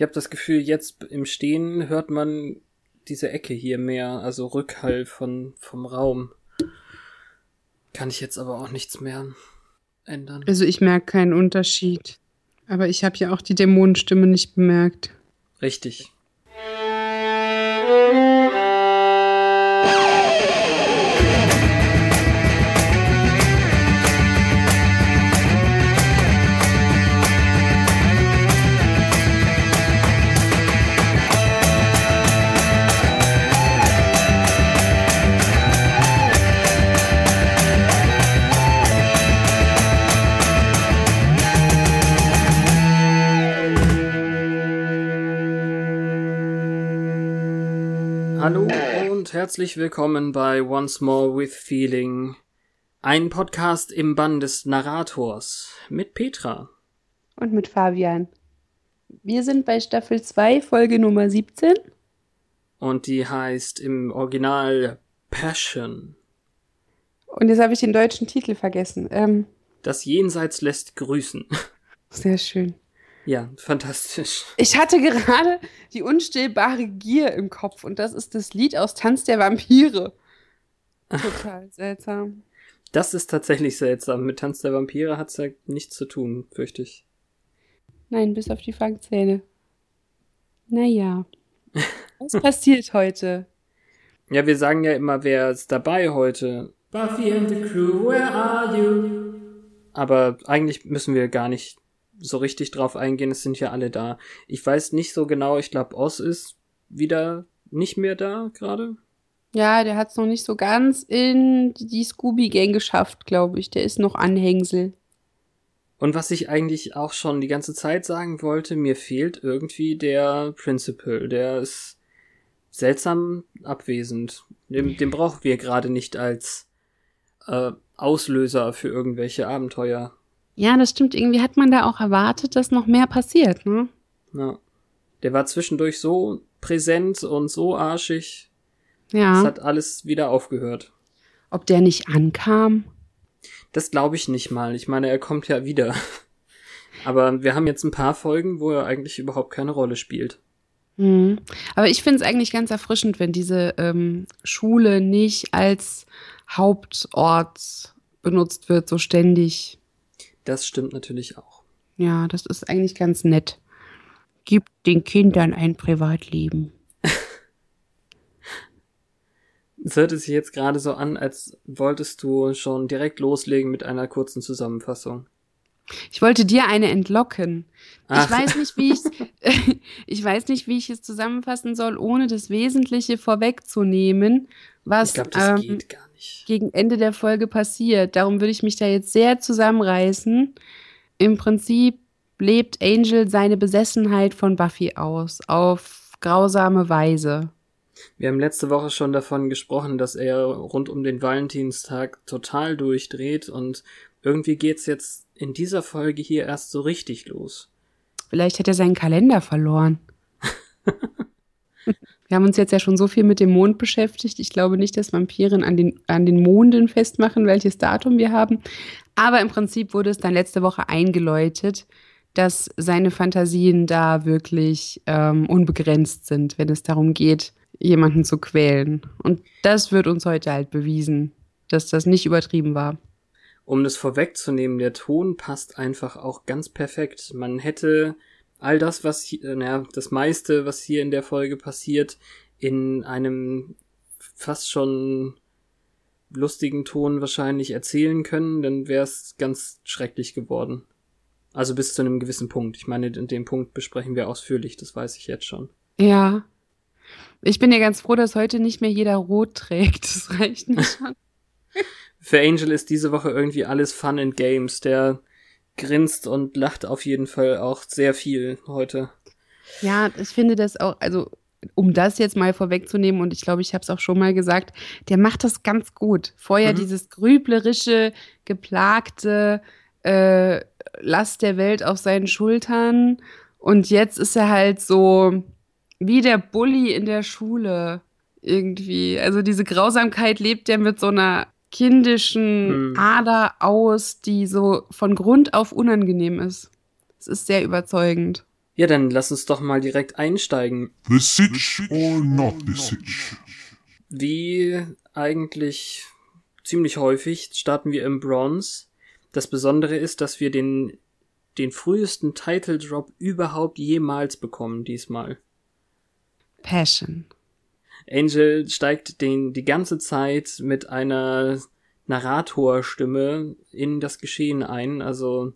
Ich habe das Gefühl, jetzt im Stehen hört man diese Ecke hier mehr, also Rückhall von, vom Raum. Kann ich jetzt aber auch nichts mehr ändern. Also ich merke keinen Unterschied. Aber ich habe ja auch die Dämonenstimme nicht bemerkt. Richtig. Herzlich willkommen bei Once More with Feeling, ein Podcast im Bann des Narrators mit Petra. Und mit Fabian. Wir sind bei Staffel 2, Folge Nummer 17. Und die heißt im Original Passion. Und jetzt habe ich den deutschen Titel vergessen. Ähm, Das Jenseits lässt grüßen. sehr schön. Ja, fantastisch. Ich hatte gerade die unstillbare Gier im Kopf und das ist das Lied aus Tanz der Vampire. Total seltsam. Das ist tatsächlich seltsam. Mit Tanz der Vampire hat's ja nichts zu tun, fürchte ich. Nein, bis auf die Fangzähne. Naja. Was passiert heute? Ja, wir sagen ja immer, wer ist dabei heute? Buffy and the Crew, where are you? Aber eigentlich müssen wir gar nicht so richtig drauf eingehen, es sind ja alle da. Ich weiß nicht so genau, ich glaube, Oz ist wieder nicht mehr da gerade. Ja, der hat es noch nicht so ganz in die Scooby-Gang geschafft, glaube ich. Der ist noch Anhängsel. Und was ich eigentlich auch schon die ganze Zeit sagen wollte, mir fehlt irgendwie der Principal. Der ist seltsam abwesend. Den, den brauchen wir gerade nicht als äh, Auslöser für irgendwelche Abenteuer. Ja, das stimmt. Irgendwie hat man da auch erwartet, dass noch mehr passiert, ne? Ja. Der war zwischendurch so präsent und so arschig. Es Ja. hat alles wieder aufgehört. Ob der nicht ankam? Das glaube ich nicht mal. Ich meine, er kommt ja wieder. Aber wir haben jetzt ein paar Folgen, wo er eigentlich überhaupt keine Rolle spielt. Mhm. Aber ich finde es eigentlich ganz erfrischend, wenn diese ähm, Schule nicht als Hauptort benutzt wird, so ständig. Das stimmt natürlich auch. Ja, das ist eigentlich ganz nett. Gibt den Kindern ein Privatleben. Es hört sich jetzt gerade so an, als wolltest du schon direkt loslegen mit einer kurzen Zusammenfassung. Ich wollte dir eine entlocken. Ach. Ich weiß nicht, wie ich ich weiß nicht, wie ich es zusammenfassen soll, ohne das Wesentliche vorwegzunehmen, was Ich glaube, das ähm, geht gar nicht. Gegen Ende der Folge passiert. Darum würde ich mich da jetzt sehr zusammenreißen. Im Prinzip lebt Angel seine Besessenheit von Buffy aus, auf grausame Weise. Wir haben letzte Woche schon davon gesprochen, dass er rund um den Valentinstag total durchdreht und irgendwie geht's jetzt in dieser Folge hier erst so richtig los. Vielleicht hat er seinen Kalender verloren. Wir haben uns jetzt ja schon so viel mit dem Mond beschäftigt. Ich glaube nicht, dass Vampiren an den, an den Monden festmachen, welches Datum wir haben. Aber im Prinzip wurde es dann letzte Woche eingeläutet, dass seine Fantasien da wirklich ähm, unbegrenzt sind, wenn es darum geht, jemanden zu quälen. Und das wird uns heute halt bewiesen, dass das nicht übertrieben war. Um das vorwegzunehmen, der Ton passt einfach auch ganz perfekt. Man hätte all das, was hier, naja, das meiste, was hier in der Folge passiert, in einem fast schon lustigen Ton wahrscheinlich erzählen können, dann wäre es ganz schrecklich geworden. Also bis zu einem gewissen Punkt. Ich meine, den Punkt besprechen wir ausführlich, das weiß ich jetzt schon. Ja. Ich bin ja ganz froh, dass heute nicht mehr jeder rot trägt. Das reicht mir schon. Für Angel ist diese Woche irgendwie alles Fun and Games. Der grinst und lacht auf jeden Fall auch sehr viel heute. Ja, ich finde das auch, also um das jetzt mal vorwegzunehmen, und ich glaube, ich habe es auch schon mal gesagt, der macht das ganz gut. Vorher Mhm. dieses grüblerische, geplagte äh, Last der Welt auf seinen Schultern. Und jetzt ist er halt so wie der Bully in der Schule irgendwie. Also diese Grausamkeit lebt er mit so einer kindischen Hm. Ader aus, die so von Grund auf unangenehm ist. Es ist sehr überzeugend. Ja, dann lass uns doch mal direkt einsteigen. The Sitch or not the Sitch? Wie eigentlich ziemlich häufig starten wir im Bronze. Das Besondere ist, dass wir den, den frühesten Title Drop überhaupt jemals bekommen diesmal. Passion. Angel steigt den die ganze Zeit mit einer Narratorstimme in das Geschehen ein, also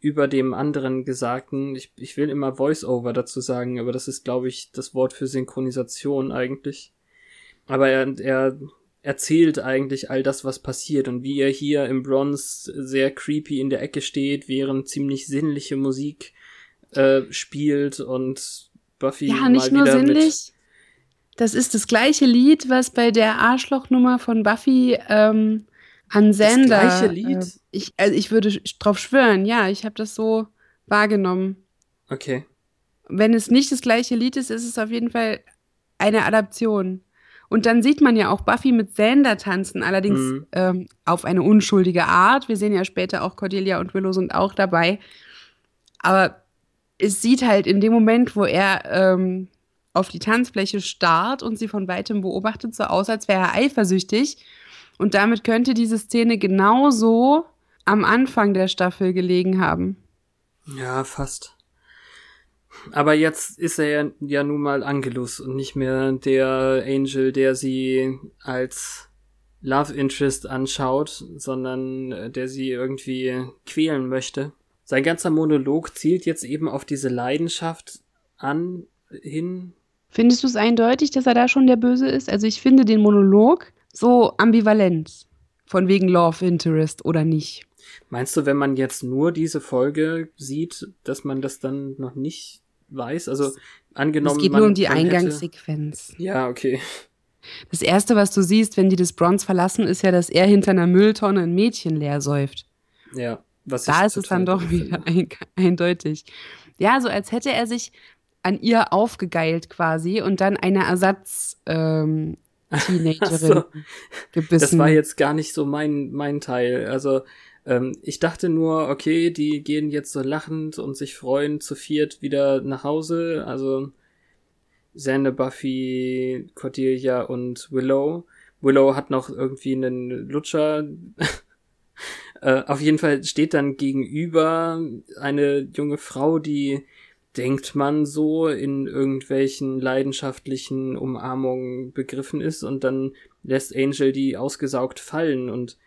über dem anderen Gesagten. Ich, ich will immer Voice-Over dazu sagen, aber das ist, glaube ich, das Wort für Synchronisation eigentlich. Aber er, er erzählt eigentlich all das, was passiert und wie er hier im Bronze sehr creepy in der Ecke steht, während ziemlich sinnliche Musik äh, spielt und Buffy ja, nicht mal nur wieder sinnlich. mit Das ist das gleiche Lied, was bei der Arschlochnummer von Buffy ähm, an Sender. gleiche Lied? Äh, ich, also ich würde drauf schwören, ja, ich habe das so wahrgenommen. Okay. Wenn es nicht das gleiche Lied ist, ist es auf jeden Fall eine Adaption. Und dann sieht man ja auch Buffy mit Sander tanzen, allerdings Mhm. ähm, auf eine unschuldige Art. Wir sehen ja später auch Cordelia und Willow sind auch dabei. Aber es sieht halt in dem Moment, wo er ähm, auf die Tanzfläche starrt und sie von weitem beobachtet, so aus, als wäre er eifersüchtig. Und damit könnte diese Szene genauso am Anfang der Staffel gelegen haben. Ja, fast. Aber jetzt ist er ja, ja nun mal Angelus und nicht mehr der Angel, der sie als Love Interest anschaut, sondern äh, der sie irgendwie quälen möchte. Sein ganzer Monolog zielt jetzt eben auf diese Leidenschaft an, hin. Findest du es eindeutig, dass er da schon der Böse ist? Also ich finde den Monolog so ambivalent. Von wegen Love Interest oder nicht. Meinst du, wenn man jetzt nur diese Folge sieht, dass man das dann noch nicht weiß? Also angenommen, Es geht man, nur um die man hätte- Eingangssequenz. Ja, okay. Das erste, was du siehst, wenn die das Bronze verlassen, ist ja, dass er hinter einer Mülltonne ein Mädchen leer säuft. Ja. Was Da ist es dann doch wieder ein, eindeutig. Ja, so als hätte er sich an ihr aufgegeilt quasi und dann eine Ersatz ähm, Teenagerin so. gebissen. Das war jetzt gar nicht so mein, mein Teil. Also, ähm, ich dachte nur, okay, die gehen jetzt so lachend und sich freuen zu viert wieder nach Hause. Also, Xander, Buffy, Cordelia und Willow. Willow hat noch irgendwie einen Lutscher. äh, auf jeden Fall steht dann gegenüber eine junge Frau, die denkt man so in irgendwelchen leidenschaftlichen Umarmungen begriffen ist und dann lässt Angel die ausgesaugt fallen und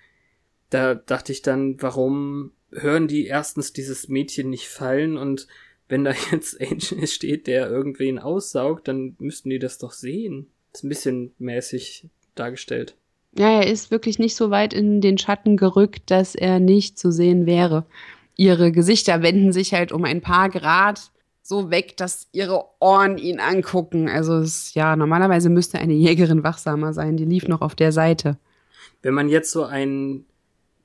da dachte ich dann, warum hören die erstens dieses Mädchen nicht fallen und wenn da jetzt Angel steht, der irgendwen aussaugt, dann müssten die das doch sehen. ist ein bisschen mäßig dargestellt. Ja, er ist wirklich nicht so weit in den Schatten gerückt, dass er nicht zu sehen wäre. Ihre Gesichter wenden sich halt um ein paar Grad so weg, dass ihre Ohren ihn angucken. Also es, ja, normalerweise müsste eine Jägerin wachsamer sein. Die lief noch auf der Seite. Wenn man jetzt so ein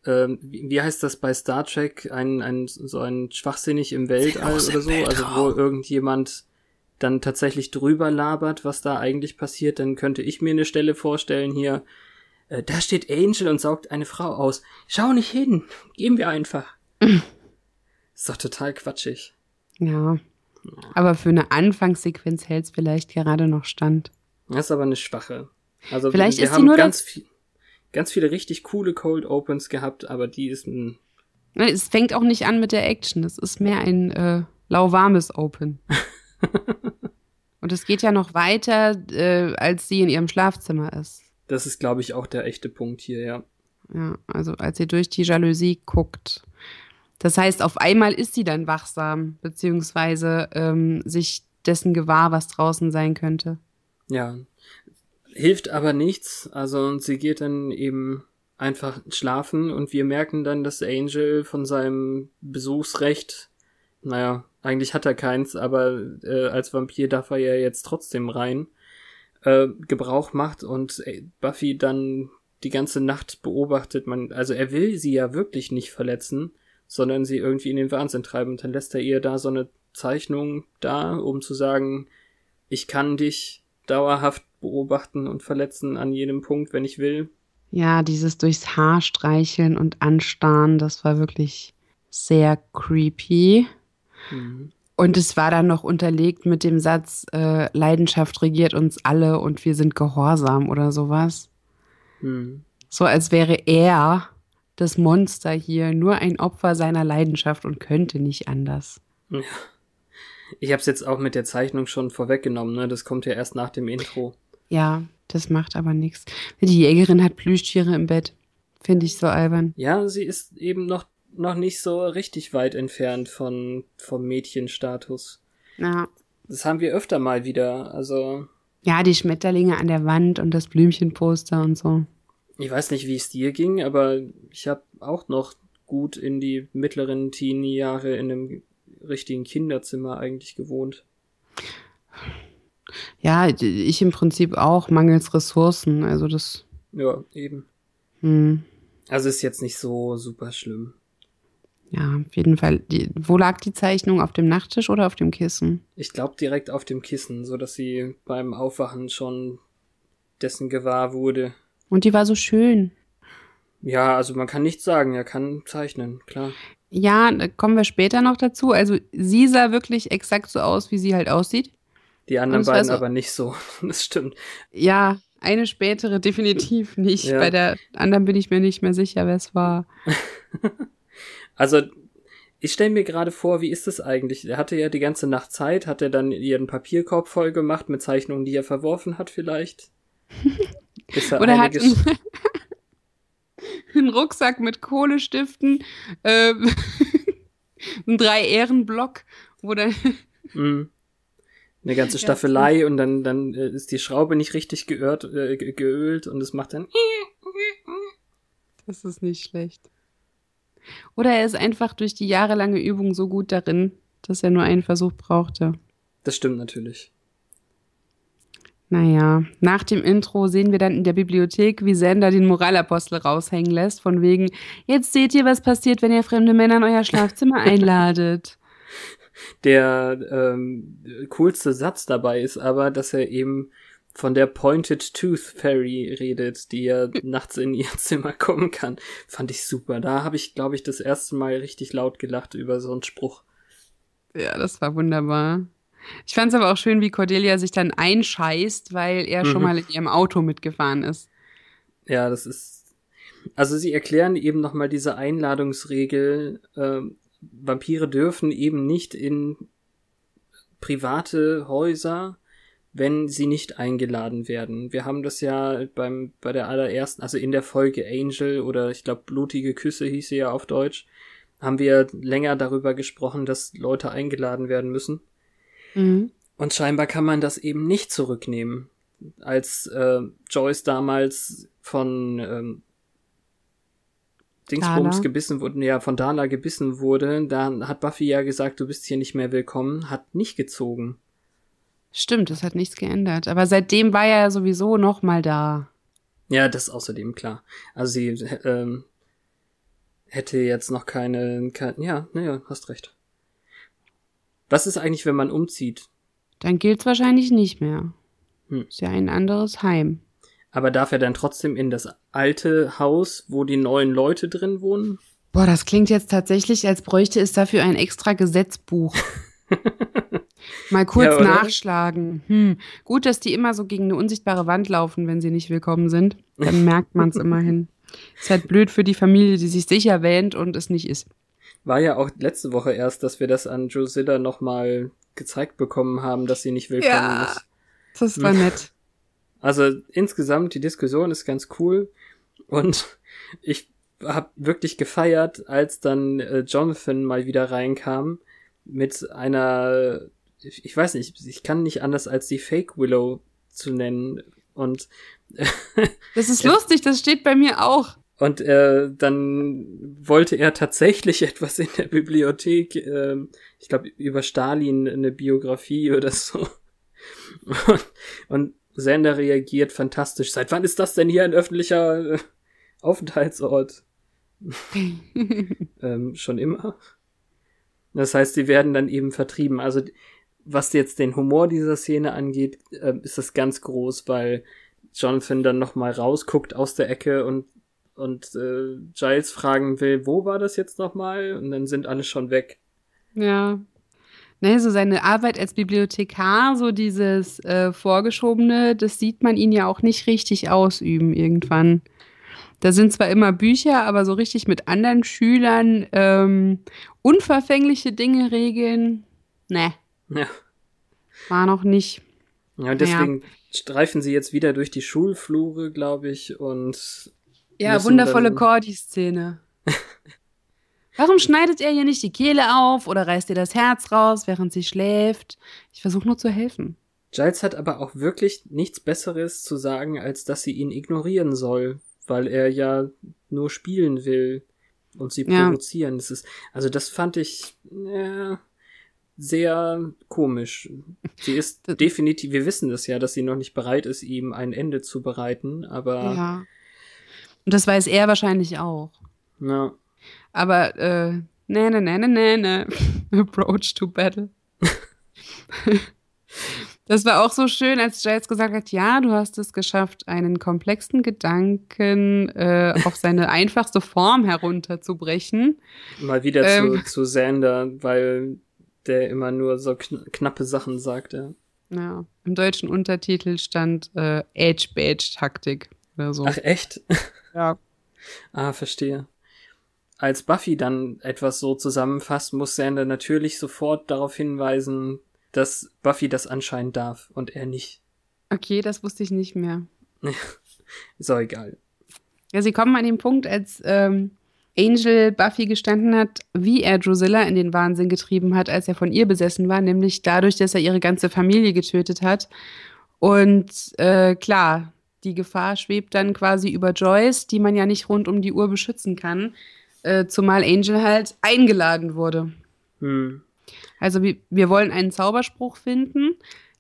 ähm, wie heißt das bei Star Trek, ein, ein so ein schwachsinnig im Weltall oder so, also wo irgendjemand dann tatsächlich drüber labert, was da eigentlich passiert, dann könnte ich mir eine Stelle vorstellen hier, äh, da steht Angel und saugt eine Frau aus. Schau nicht hin, gehen wir einfach. Ist doch total quatschig. Ja. Aber für eine Anfangssequenz hält es vielleicht gerade noch stand. Das ist aber eine schwache. Also Vielleicht wir ist sie haben nur ganz viel, ganz viele richtig coole Cold Opens gehabt, aber die ist ein Ne, Es fängt auch nicht an mit der Action. Es ist mehr ein äh, lauwarmes Open. Und es geht ja noch weiter, äh, als sie in ihrem Schlafzimmer ist. das ist glaube ich auch der echte Punkt hier, ja. Ja, also als sie durch die Jalousie guckt. Das heißt, auf einmal ist sie dann wachsam, beziehungsweise ähm, sich dessen gewahr, was draußen sein könnte. Ja. Hilft aber nichts. Also sie geht dann eben einfach schlafen und wir merken dann, dass Angel von seinem Besuchsrecht, naja, eigentlich hat er keins, aber äh, als Vampir darf er ja jetzt trotzdem rein, äh, Gebrauch macht und äh, Buffy dann die ganze Nacht beobachtet. Man, also er will sie ja wirklich nicht verletzen, sondern sie irgendwie in den Wahnsinn treiben. Und dann lässt er ihr da so eine Zeichnung da, um zu sagen, ich kann dich dauerhaft beobachten und verletzen an jedem Punkt, wenn ich will. Ja, dieses durchs Haar streicheln und anstarren, das war wirklich sehr creepy. Mhm. Und es war dann noch unterlegt mit dem Satz, äh, Leidenschaft regiert uns alle und wir sind gehorsam oder sowas. Hm. So als wäre er, das Monster hier, nur ein Opfer seiner Leidenschaft und könnte nicht anders. Ja. Ich habe es jetzt auch mit der Zeichnung schon vorweggenommen, ne? Das kommt ja erst nach dem Intro. Ja, das macht aber nichts. Die Jägerin hat Plüschtiere im Bett. Finde ich so albern. Ja, sie ist eben noch, noch nicht so richtig weit entfernt von, vom Mädchenstatus. Ja. Das haben wir öfter mal wieder. Also, Ja, die Schmetterlinge an der Wand und das Blümchenposter und so. Ich weiß nicht, wie es dir ging, aber ich habe auch noch gut in die mittleren Teenie-Jahre in einem richtigen Kinderzimmer eigentlich gewohnt. Ja, ich im Prinzip auch, mangels Ressourcen. Also das. Ja, eben. Hm. Also ist jetzt nicht so super schlimm. Ja, auf jeden Fall. Die, wo lag die Zeichnung? Auf dem Nachttisch oder auf dem Kissen? Ich glaube direkt auf dem Kissen, so dass sie beim Aufwachen schon dessen gewahr wurde. Und die war so schön. Ja, also man kann nichts sagen, er kann zeichnen, klar. Ja, da kommen wir später noch dazu. Also sie sah wirklich exakt so aus, wie sie halt aussieht. Die anderen beiden so- aber nicht so. Das stimmt. Ja, eine spätere definitiv nicht. Ja. Bei der anderen bin ich mir nicht mehr sicher, wer es war. Also, ich stelle mir gerade vor, wie ist das eigentlich? Er hatte ja die ganze Nacht Zeit, hat er dann ihren Papierkorb voll gemacht mit Zeichnungen, die er verworfen hat vielleicht? Er Oder hat einen, einen Rucksack mit Kohlestiften, äh, einen Drei-Ehren-Block, wo dann Mhm. Eine ganze Staffelei und dann, dann äh, ist die Schraube nicht richtig geölt, äh, ge- geölt und es macht dann. Das ist nicht schlecht. Oder er ist einfach durch die jahrelange Übung so gut darin, dass er nur einen Versuch brauchte. Das stimmt natürlich. Naja, nach dem Intro sehen wir dann in der Bibliothek, wie Sander den Moralapostel raushängen lässt, von wegen, jetzt seht ihr, was passiert, wenn ihr fremde Männer in euer Schlafzimmer einladet. Der ähm, coolste Satz dabei ist aber, dass er eben von der Pointed Tooth Fairy redet, die ja nachts in ihr Zimmer kommen kann. Fand ich super. Da habe ich, glaube ich, das erste Mal richtig laut gelacht über so einen Spruch. Ja, das war wunderbar. Ich fand es aber auch schön, wie Cordelia sich dann einscheißt, weil er schon Mhm. mal in ihrem Auto mitgefahren ist. Ja, das ist. Also sie erklären eben nochmal diese Einladungsregel. Ähm, Vampire dürfen eben nicht in private Häuser, wenn sie nicht eingeladen werden. Wir haben das ja beim bei der allerersten, also in der Folge Angel oder ich glaube blutige Küsse hieß sie ja auf Deutsch, haben wir länger darüber gesprochen, dass Leute eingeladen werden müssen. Mhm. Und scheinbar kann man das eben nicht zurücknehmen. Als äh, Joyce damals von ähm, Dingsbums Dana. gebissen wurde, ja, von Dana gebissen wurde, dann hat Buffy ja gesagt, du bist hier nicht mehr willkommen, hat nicht gezogen. Stimmt, das hat nichts geändert. Aber seitdem war er ja sowieso noch mal da. Ja, das ist außerdem klar. Also sie ähm, hätte jetzt noch keine, kein, ja, naja, hast recht. Was ist eigentlich, wenn man umzieht? Dann gilt's wahrscheinlich nicht mehr. Hm. Ist ja ein anderes Heim. Aber darf er dann trotzdem in das alte Haus, wo die neuen Leute drin wohnen? Boah, das klingt jetzt tatsächlich, als bräuchte es dafür ein extra Gesetzbuch. Mal kurz Ja, nachschlagen. Hm. Gut, dass die immer so gegen eine unsichtbare Wand laufen, wenn sie nicht willkommen sind. Dann merkt man es immerhin. Ist halt blöd für die Familie, die sich sicher wähnt und es nicht ist. War ja auch letzte Woche erst, dass wir das an Drusilla nochmal gezeigt bekommen haben, dass sie nicht willkommen Ja. ist. Das war nett. Also insgesamt, die Diskussion ist ganz cool und ich habe wirklich gefeiert, als dann äh, Jonathan mal wieder reinkam mit einer, ich, ich weiß nicht, ich kann nicht anders als die Fake Willow zu nennen und Das ist lustig, das steht bei mir auch. Und äh, dann wollte er tatsächlich etwas in der Bibliothek, ähm, ich glaube über Stalin eine Biografie oder so. Und, und Sander reagiert fantastisch. Seit wann ist das denn hier ein öffentlicher äh, Aufenthaltsort? ähm, schon immer. Das heißt, sie werden dann eben vertrieben. Also was jetzt den Humor dieser Szene angeht, äh, ist das ganz groß, weil Jonathan dann noch mal rausguckt aus der Ecke und und äh, Giles fragen will, wo war das jetzt noch mal? Und dann sind alle schon weg. Ja. Ne, so seine Arbeit als Bibliothekar, so dieses äh, Vorgeschobene, das sieht man ihn ja auch nicht richtig ausüben irgendwann. Da sind zwar immer Bücher, aber so richtig mit anderen Schülern ähm, unverfängliche Dinge regeln, ne, Ja. war noch nicht. Ja, und deswegen streifen sie jetzt wieder durch die Schulflure, glaube ich, und Ja, wundervolle Cordy-Szene. Warum schneidet er ihr nicht die Kehle auf oder reißt ihr das Herz raus, während sie schläft? Ich versuche nur zu helfen. Giles hat aber auch wirklich nichts Besseres zu sagen, als dass sie ihn ignorieren soll, weil er ja nur spielen will und sie Ja. provozieren. Das ist, also das fand ich äh, sehr komisch. Sie ist definitiv, wir wissen das ja, dass sie noch nicht bereit ist, ihm ein Ende zu bereiten, aber Ja. Und das weiß er wahrscheinlich auch. na, Aber, äh, ne, ne, ne, ne, ne, ne. Approach to battle. Das war auch so schön, als Giles gesagt hat, ja, du hast es geschafft, einen komplexen Gedanken äh, auf seine einfachste Form herunterzubrechen. mal wieder Ähm. zu, zu Xander, weil der immer nur so kn knappe Sachen sagt, ja. Ja, im deutschen Untertitel stand äh, Edge-Badge-Taktik oder so. Ach echt? Ja. Ah, verstehe. Als Buffy dann etwas so zusammenfasst, muss Sander natürlich sofort darauf hinweisen, dass Buffy das anscheinend darf und er nicht. Okay, das wusste ich nicht mehr. Ist auch egal. Ja, sie kommen an den Punkt, als ähm, Angel Buffy gestanden hat, wie er Drusilla in den Wahnsinn getrieben hat, als er von ihr besessen war, nämlich dadurch, dass er ihre ganze Familie getötet hat. Und äh, klar, die Gefahr schwebt dann quasi über Joyce, die man ja nicht rund um die Uhr beschützen kann, äh, zumal Angel halt eingeladen wurde. Hm. Also wir, wir wollen einen Zauberspruch finden,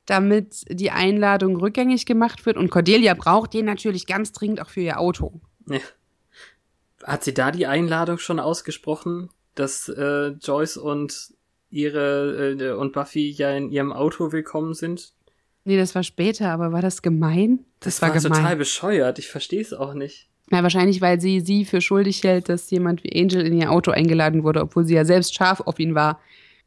damit die Einladung rückgängig gemacht wird. Und Cordelia braucht den natürlich ganz dringend auch für ihr Auto. Ja. Hat sie da die Einladung schon ausgesprochen, dass äh, Joyce und ihre äh, und Buffy ja in ihrem Auto willkommen sind? Nee, das war später, aber war das gemein? Das, war, total bescheuert. Ich verstehe es auch nicht. Na, wahrscheinlich, weil sie sie für schuldig hält, dass jemand wie Angel in ihr Auto eingeladen wurde, obwohl sie ja selbst scharf auf ihn war.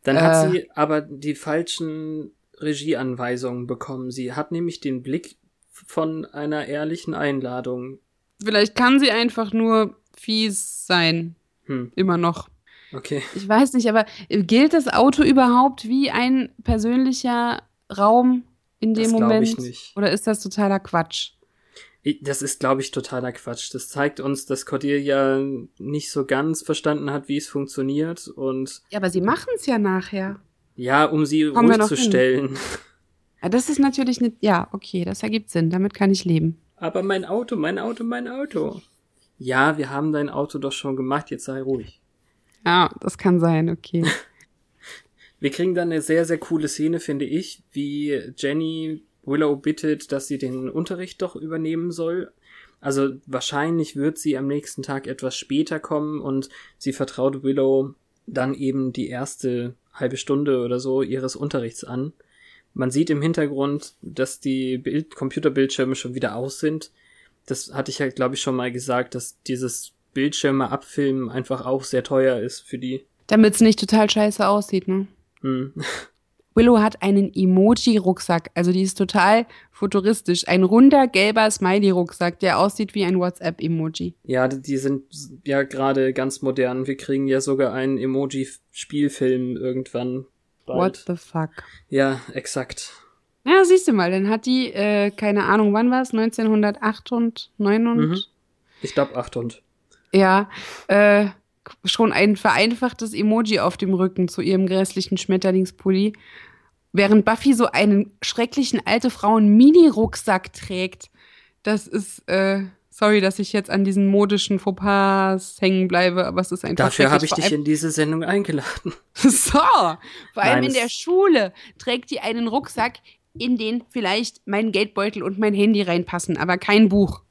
Dann hat Äh. sie aber die falschen Regieanweisungen bekommen. Sie hat nämlich den Blick von einer ehrlichen Einladung. Vielleicht kann sie einfach nur fies sein. Hm, Immer noch. okay. Ich weiß nicht, aber gilt das Auto überhaupt wie ein persönlicher Raum in dem Das Moment? ich nicht. Oder ist das totaler Quatsch? Das ist, glaube ich, totaler Quatsch. Das zeigt uns, dass Cordelia nicht so ganz verstanden hat, wie es funktioniert und Ja, aber sie machen es ja nachher. ja, um sie Kommen ruhig zu hin. stellen. Ja, das ist natürlich nicht. Ja, okay, das ergibt Sinn. Damit kann ich leben. Aber mein Auto, mein Auto, mein Auto. Ja, wir haben dein Auto doch schon gemacht, jetzt sei ruhig. Ja, das kann sein, okay. Wir kriegen dann eine sehr, sehr coole Szene, finde ich, wie Jenny Willow bittet, dass sie den Unterricht doch übernehmen soll. Also wahrscheinlich wird sie am nächsten Tag etwas später kommen und sie vertraut Willow dann eben die erste halbe Stunde oder so ihres Unterrichts an. Man sieht im Hintergrund, dass die Bild Computerbildschirme schon wieder aus sind. Das hatte ich ja, glaube ich, schon mal gesagt, dass dieses Bildschirme abfilmen einfach auch sehr teuer ist für die. Damit es nicht total scheiße aussieht, ne? Hm. Willow hat einen Emoji-Rucksack. Also die ist total futuristisch. Ein runder, gelber Smiley-Rucksack, der aussieht wie ein WhatsApp-Emoji. Ja, die sind ja gerade ganz modern. Wir kriegen ja sogar einen Emoji-Spielfilm irgendwann. Bald. What the fuck? Ja, exakt. Ja, siehst du mal, dann hat die, äh, keine Ahnung, wann war es? 1908 und 9 und Mhm. Ich glaube 800. ja, äh, schon ein vereinfachtes Emoji auf dem Rücken zu ihrem grässlichen Schmetterlingspulli. Während Buffy so einen schrecklichen alte Frauen Mini-Rucksack trägt. Das ist, äh, sorry, dass ich jetzt an diesen modischen Fauxpas hängen bleibe, aber es ist einfach Dafür habe ich dich in diese Sendung eingeladen. So, vor allem Nein, in es- der Schule trägt die einen Rucksack, in den vielleicht mein Geldbeutel und mein Handy reinpassen, aber kein Buch.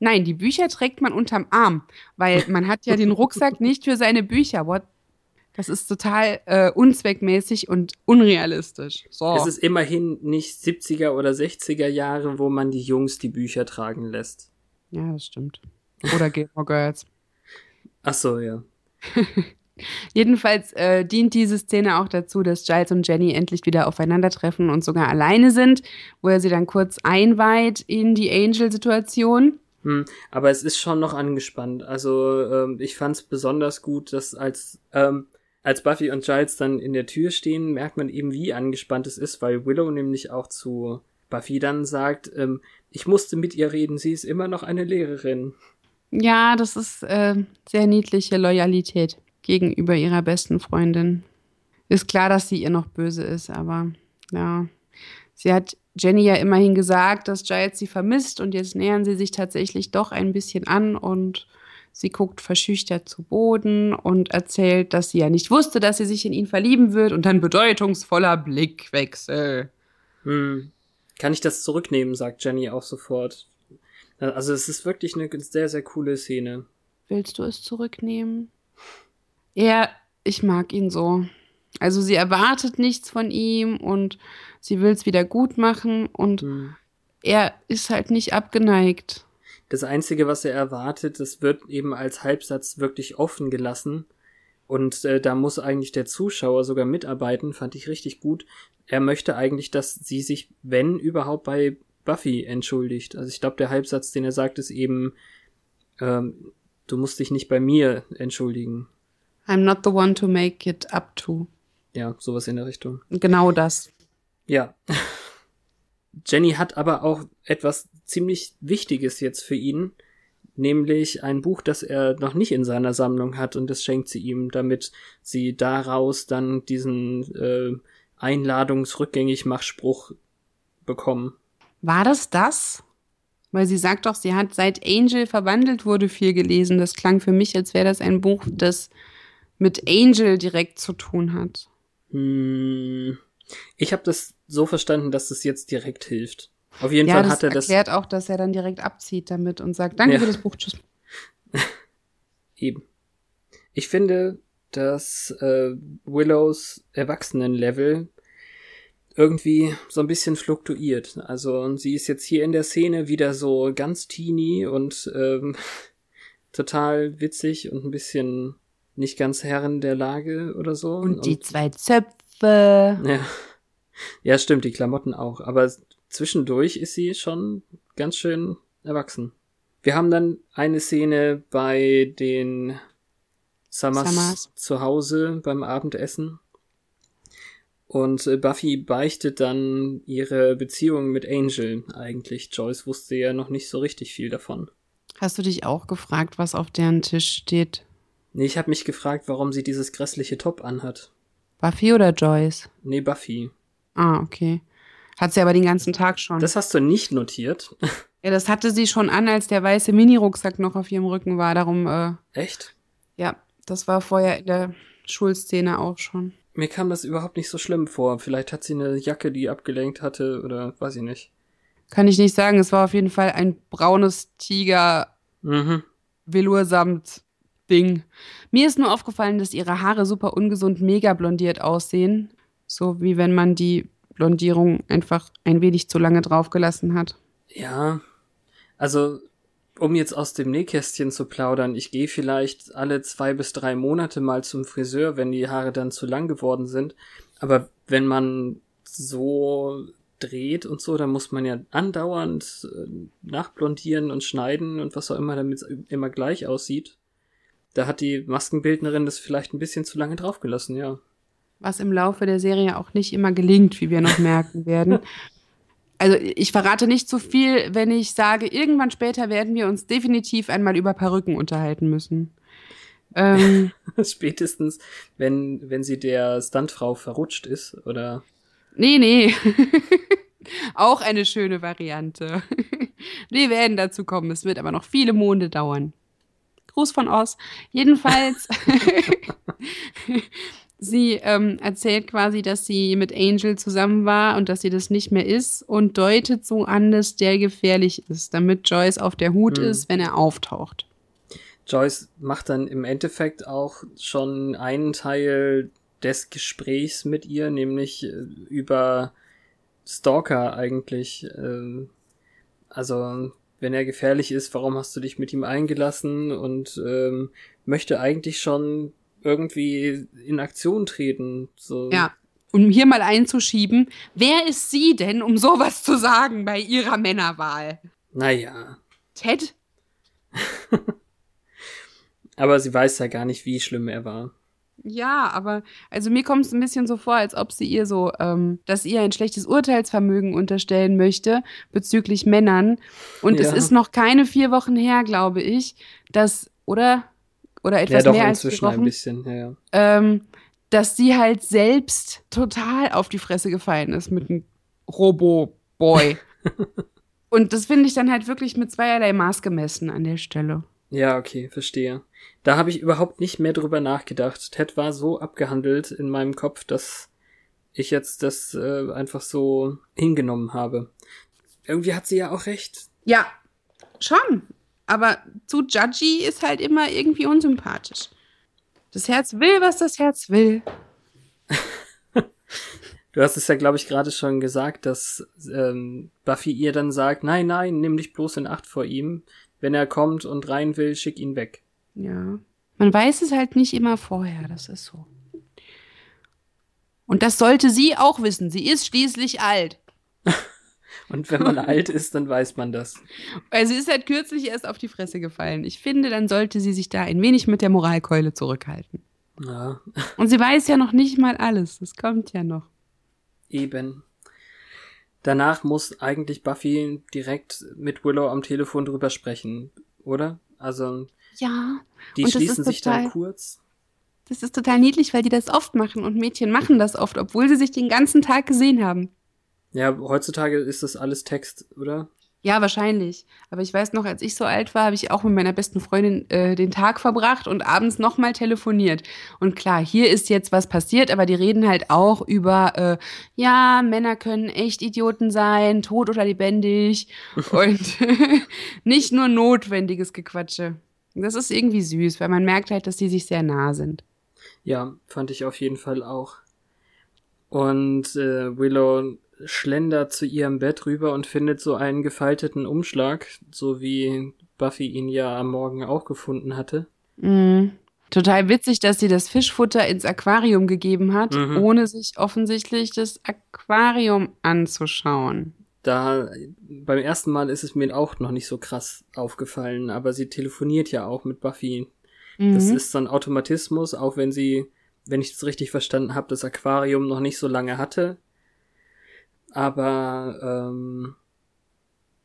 Nein, die Bücher trägt man unterm Arm, weil man hat ja den Rucksack nicht für seine Bücher. What? Das ist total äh, unzweckmäßig und unrealistisch. So. Es ist immerhin nicht 70er oder 60er Jahre, wo man die Jungs die Bücher tragen lässt. ja, das stimmt. Oder Gilmore Girls. Ach so, ja. Jedenfalls äh, dient diese Szene auch dazu, dass Giles und Jenny endlich wieder aufeinandertreffen und sogar alleine sind, wo er sie dann kurz einweiht in die Angel-Situation. Hm, aber es ist schon noch angespannt. Also ähm, ich fand es besonders gut, dass als ähm, als Buffy und Giles dann in der Tür stehen, merkt man eben, wie angespannt es ist, weil Willow nämlich auch zu Buffy dann sagt, ähm, ich musste mit ihr reden, sie ist immer noch eine Lehrerin. Ja, das ist äh, sehr niedliche Loyalität gegenüber ihrer besten Freundin. Ist klar, dass sie ihr noch böse ist, aber ja. Sie hat Jenny ja immerhin gesagt, dass Giles sie vermisst und jetzt nähern sie sich tatsächlich doch ein bisschen an und sie guckt verschüchtert zu Boden und erzählt, dass sie ja nicht wusste, dass sie sich in ihn verlieben wird und dann bedeutungsvoller Blickwechsel. Hm. Kann ich das zurücknehmen, sagt Jenny auch sofort. Also es ist wirklich eine sehr, sehr coole Szene. Willst du es zurücknehmen? Ja, ich mag ihn so. Also sie erwartet nichts von ihm und sie will es wieder gut machen und hm. er ist halt nicht abgeneigt. Das Einzige, was er erwartet, das wird eben als Halbsatz wirklich offen gelassen. Und äh, da muss eigentlich der Zuschauer sogar mitarbeiten, fand ich richtig gut. Er möchte eigentlich, dass sie sich, wenn überhaupt, bei Buffy entschuldigt. Also ich glaube, der Halbsatz, den er sagt, ist eben, ähm, du musst dich nicht bei mir entschuldigen. I'm not the one to make it up to. Ja, sowas in der Richtung. Genau das. Ja. Jenny hat aber auch etwas ziemlich Wichtiges jetzt für ihn, nämlich ein Buch, das er noch nicht in seiner Sammlung hat und das schenkt sie ihm, damit sie daraus dann diesen äh, Einladungsrückgängig-Machspruch bekommen. War das das? Weil sie sagt doch, sie hat seit Angel verwandelt wurde viel gelesen. Das klang für mich, als wäre das ein Buch, das mit Angel direkt zu tun hat. Hm, ich habe das so verstanden, dass das jetzt direkt hilft. Auf jeden ja, Fall hat er das. erklärt auch, dass er dann direkt abzieht damit und sagt, danke ja. für das Buch, tschüss. Eben. Ich finde, dass äh, Willows Erwachsenenlevel irgendwie so ein bisschen fluktuiert. Also sie ist jetzt hier in der Szene wieder so ganz teeny und ähm, total witzig und ein bisschen nicht ganz Herren der Lage oder so. Und die und, zwei Zöpfe. Ja. Ja, stimmt, die Klamotten auch. Aber zwischendurch ist sie schon ganz schön erwachsen. Wir haben dann eine Szene bei den Summers, Summers. zu Hause beim Abendessen. Und äh, Buffy beichtet dann ihre Beziehung mit Angel eigentlich. Joyce wusste ja noch nicht so richtig viel davon. Hast du dich auch gefragt, was auf deren Tisch steht? Nee, ich habe mich gefragt, warum sie dieses grässliche Top anhat. Buffy oder Joyce? Nee, Buffy. Ah, okay. Hat sie aber den ganzen Tag schon. Das hast du nicht notiert. Ja, das hatte sie schon an, als der weiße Mini-Rucksack noch auf ihrem Rücken war. Darum, äh, Echt? Ja, das war vorher in der Schulszene auch schon. Mir kam das überhaupt nicht so schlimm vor. Vielleicht hat sie eine Jacke, die abgelenkt hatte, oder weiß ich nicht. Kann ich nicht sagen. Es war auf jeden Fall ein braunes Tiger mhm. Velursamt Ding. Mir ist nur aufgefallen, dass ihre Haare super ungesund mega blondiert aussehen. So wie wenn man die Blondierung einfach ein wenig zu lange draufgelassen hat. Ja, also um jetzt aus dem Nähkästchen zu plaudern, ich gehe vielleicht alle zwei bis drei Monate mal zum Friseur, wenn die Haare dann zu lang geworden sind. Aber wenn man so dreht und so, dann muss man ja andauernd äh, nachblondieren und schneiden und was auch immer, damit es immer gleich aussieht. Da hat die Maskenbildnerin das vielleicht ein bisschen zu lange draufgelassen, ja was im Laufe der Serie auch nicht immer gelingt, wie wir noch merken werden. Also ich verrate nicht zu viel, wenn ich sage, irgendwann später werden wir uns definitiv einmal über Perücken unterhalten müssen. Ähm, Spätestens, wenn, wenn sie der Stuntfrau verrutscht ist, oder? Nee, nee. auch eine schöne Variante. wir werden dazu kommen. Es wird aber noch viele Monde dauern. Gruß von Oz. Jedenfalls Sie ähm, erzählt quasi, dass sie mit Angel zusammen war und dass sie das nicht mehr ist und deutet so an, dass der gefährlich ist, damit Joyce auf der Hut hm. ist, wenn er auftaucht. Joyce macht dann im Endeffekt auch schon einen Teil des Gesprächs mit ihr, nämlich äh, über Stalker eigentlich. Ähm, also, wenn er gefährlich ist, warum hast du dich mit ihm eingelassen und ähm, möchte eigentlich schon irgendwie in Aktion treten. So. Ja. Um hier mal einzuschieben, wer ist sie denn, um sowas zu sagen bei ihrer Männerwahl? Naja. Ted? Aber sie weiß ja gar nicht, wie schlimm er war. Ja, aber also mir kommt es ein bisschen so vor, als ob sie ihr so, ähm, dass ihr ein schlechtes Urteilsvermögen unterstellen möchte bezüglich Männern. Und es Ja. ist noch keine vier Wochen her, glaube ich, dass, oder? Oder Ja, etwas doch mehr als vier inzwischen ein Wochen, bisschen, ja, ja. ähm, dass sie halt selbst total auf die Fresse gefallen ist mit einem Robo-Boy. Und das finde ich dann halt wirklich mit zweierlei Maß gemessen an der Stelle. Ja, okay, verstehe. Da habe ich überhaupt nicht mehr drüber nachgedacht. Ted war so abgehandelt in meinem Kopf, dass ich jetzt das äh, einfach so hingenommen habe. Irgendwie hat sie ja auch recht. Ja, schon. Aber zu judgy ist halt immer irgendwie unsympathisch. Das Herz will, was das Herz will. Du hast es ja, glaube ich, gerade schon gesagt, dass ähm, Buffy ihr dann sagt, nein, nein, nimm dich bloß in Acht vor ihm. Wenn er kommt und rein will, schick ihn weg. Ja. Man weiß es halt nicht immer vorher, das ist so. Und das sollte sie auch wissen. Sie ist schließlich alt. Und wenn man alt ist, dann weiß man das. Weil sie ist halt kürzlich erst auf die Fresse gefallen. Ich finde, dann sollte sie sich da ein wenig mit der Moralkeule zurückhalten. Ja, Und sie weiß ja noch nicht mal alles. Das kommt ja noch. eben. Danach muss eigentlich Buffy direkt mit Willow am Telefon drüber sprechen, oder? Also, Ja. die Und das schließen ist sich dann total- kurz. Das ist total niedlich, weil die das oft machen und Mädchen machen das oft, obwohl sie sich den ganzen Tag gesehen haben. Ja, heutzutage ist das alles Text, oder? Ja, wahrscheinlich. Aber ich weiß noch, als ich so alt war, habe ich auch mit meiner besten Freundin äh, den Tag verbracht und abends nochmal telefoniert. Und klar, hier ist jetzt was passiert, aber die reden halt auch über, äh, ja, Männer können echt Idioten sein, tot oder lebendig und nicht nur notwendiges Gequatsche. Das ist irgendwie süß, weil man merkt halt, dass die sich sehr nah sind. Ja, fand ich auf jeden Fall auch. Und äh, Willow schlendert zu ihrem Bett rüber und findet so einen gefalteten Umschlag, so wie Buffy ihn ja am Morgen auch gefunden hatte. Mhm. Total witzig, dass sie das Fischfutter ins Aquarium gegeben hat, Mhm. ohne sich offensichtlich das Aquarium anzuschauen. Da beim ersten Mal ist es mir auch noch nicht so krass aufgefallen, aber sie telefoniert ja auch mit Buffy. Das Mhm. ist so ein Automatismus, auch wenn sie, wenn ich das richtig verstanden habe, das Aquarium noch nicht so lange hatte. Aber ähm,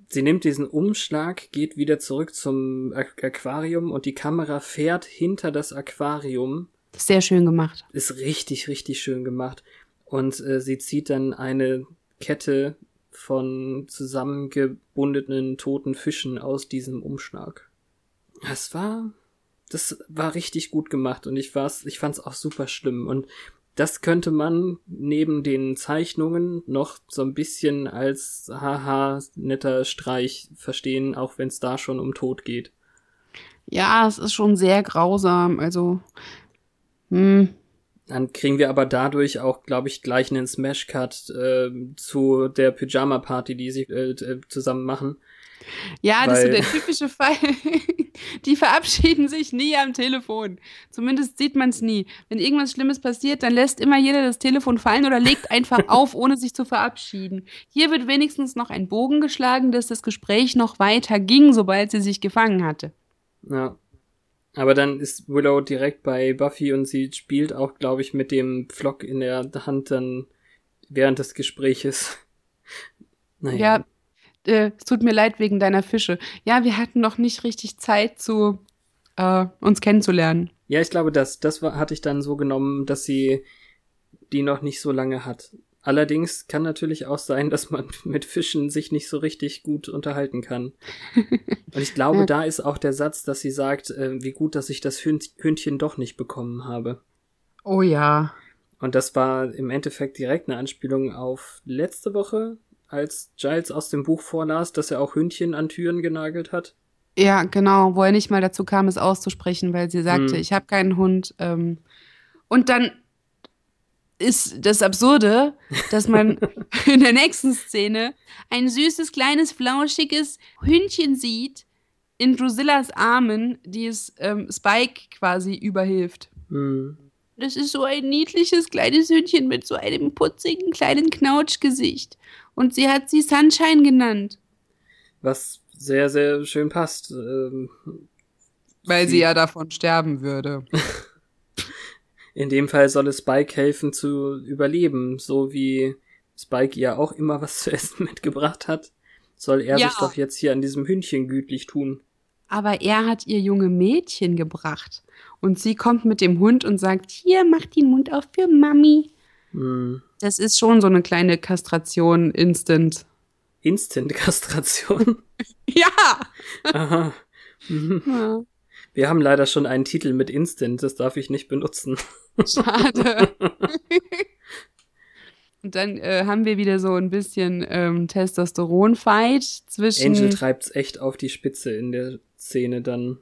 sie nimmt diesen Umschlag, geht wieder zurück zum Aqu- Aquarium und die Kamera fährt hinter das Aquarium. Sehr schön gemacht. Ist richtig, richtig schön gemacht. Und äh, sie zieht dann eine Kette von zusammengebundenen toten Fischen aus diesem Umschlag. Das war, das war richtig gut gemacht und ich war's, ich fand's auch super schlimm und das könnte man neben den Zeichnungen noch so ein bisschen als haha netter Streich verstehen, auch wenn es da schon um Tod geht. Ja, es ist schon sehr grausam. Also, hm, Dann kriegen wir aber dadurch auch, glaube ich, gleich einen Smash-Cut äh, zu der Pyjama-Party, die sie äh, äh, zusammen machen. ja, das ist so der typische Fall. Die verabschieden sich nie am Telefon. Zumindest sieht man es nie. Wenn irgendwas Schlimmes passiert, dann lässt immer jeder das Telefon fallen oder legt einfach auf, ohne sich zu verabschieden. Hier wird wenigstens noch ein Bogen geschlagen, dass das Gespräch noch weiter ging, sobald sie sich gefangen hatte. Ja. Aber dann ist Willow direkt bei Buffy und sie spielt auch, glaube ich, mit dem Pflock in der Hand dann während des Gespräches. Naja. Ja, äh, es tut mir leid wegen deiner Fische. Ja, wir hatten noch nicht richtig Zeit zu äh, uns kennenzulernen. Ja, ich glaube, das, das war, hatte ich dann so genommen, dass sie die noch nicht so lange hat. Allerdings kann natürlich auch sein, dass man mit Fischen sich nicht so richtig gut unterhalten kann. Und ich glaube, Ja. da ist auch der Satz, dass sie sagt, äh, wie gut, dass ich das Hünd Hündchen doch nicht bekommen habe. Oh ja. Und das war im Endeffekt direkt eine Anspielung auf letzte Woche, als Giles aus dem Buch vorlas, dass er auch Hündchen an Türen genagelt hat. Ja, genau, wo er nicht mal dazu kam, es auszusprechen, weil sie sagte, Hm. ich habe keinen Hund. Ähm, und dann ist das Absurde, dass man in der nächsten Szene ein süßes, kleines, flauschiges Hündchen sieht in Drusillas Armen, die es ähm, Spike quasi überhilft. Hm. Das ist so ein niedliches kleines Hündchen mit so einem putzigen kleinen Knautschgesicht. Und sie hat sie Sunshine genannt. Was sehr, sehr schön passt. Ähm, Weil Sie- sie ja davon sterben würde. In dem Fall soll es Spike helfen zu überleben, so wie Spike ihr auch immer was zu essen mitgebracht hat. Soll er Ja. sich doch jetzt hier an diesem Hündchen gütlich tun. Aber er hat ihr junge Mädchen gebracht. Und sie kommt mit dem Hund und sagt, hier, mach den Mund auf für Mami. Hm. Das ist schon so eine kleine Kastration instant. Instant-Kastration. Ja! Aha. Mhm. ja. Wir haben leider schon einen Titel mit Instant, das darf ich nicht benutzen. Schade. Und dann äh, haben wir wieder so ein bisschen ähm, Testosteron-Fight zwischen. Angel treibt's echt auf die Spitze in der Szene dann.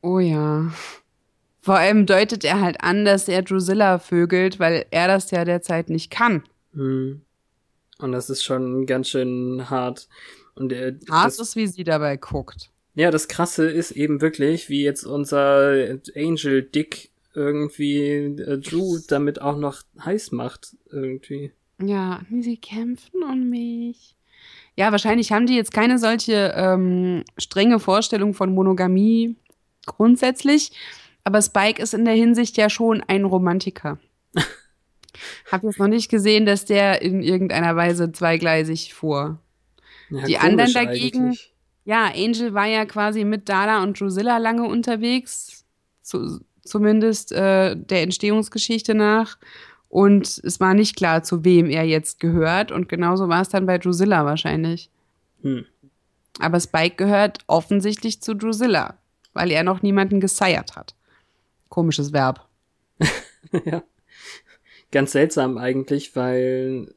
oh ja. Vor allem deutet er halt an, dass er Drusilla vögelt, weil er das ja derzeit nicht kann. Hm. Und das ist schon ganz schön hart. Und äh, Hart das, ist, wie sie dabei guckt. Ja, das Krasse ist eben wirklich, wie jetzt unser Angel Dick irgendwie äh, Drew damit auch noch heiß macht irgendwie. Ja, sie kämpfen um mich. Ja, wahrscheinlich haben die jetzt keine solche ähm, strenge Vorstellung von Monogamie grundsätzlich. Aber Spike ist in der Hinsicht ja schon ein Romantiker. Hab jetzt noch nicht gesehen, dass der in irgendeiner Weise zweigleisig fuhr. Ja, Die anderen dagegen- eigentlich. Ja, Angel war ja quasi mit Dada und Drusilla lange unterwegs, zu, zumindest äh, der Entstehungsgeschichte nach. Und es war nicht klar, zu wem er jetzt gehört. Und genauso war es dann bei Drusilla wahrscheinlich. Hm. Aber Spike gehört offensichtlich zu Drusilla, weil er noch niemanden geseiert hat. Komisches Verb. ja. Ganz seltsam eigentlich, weil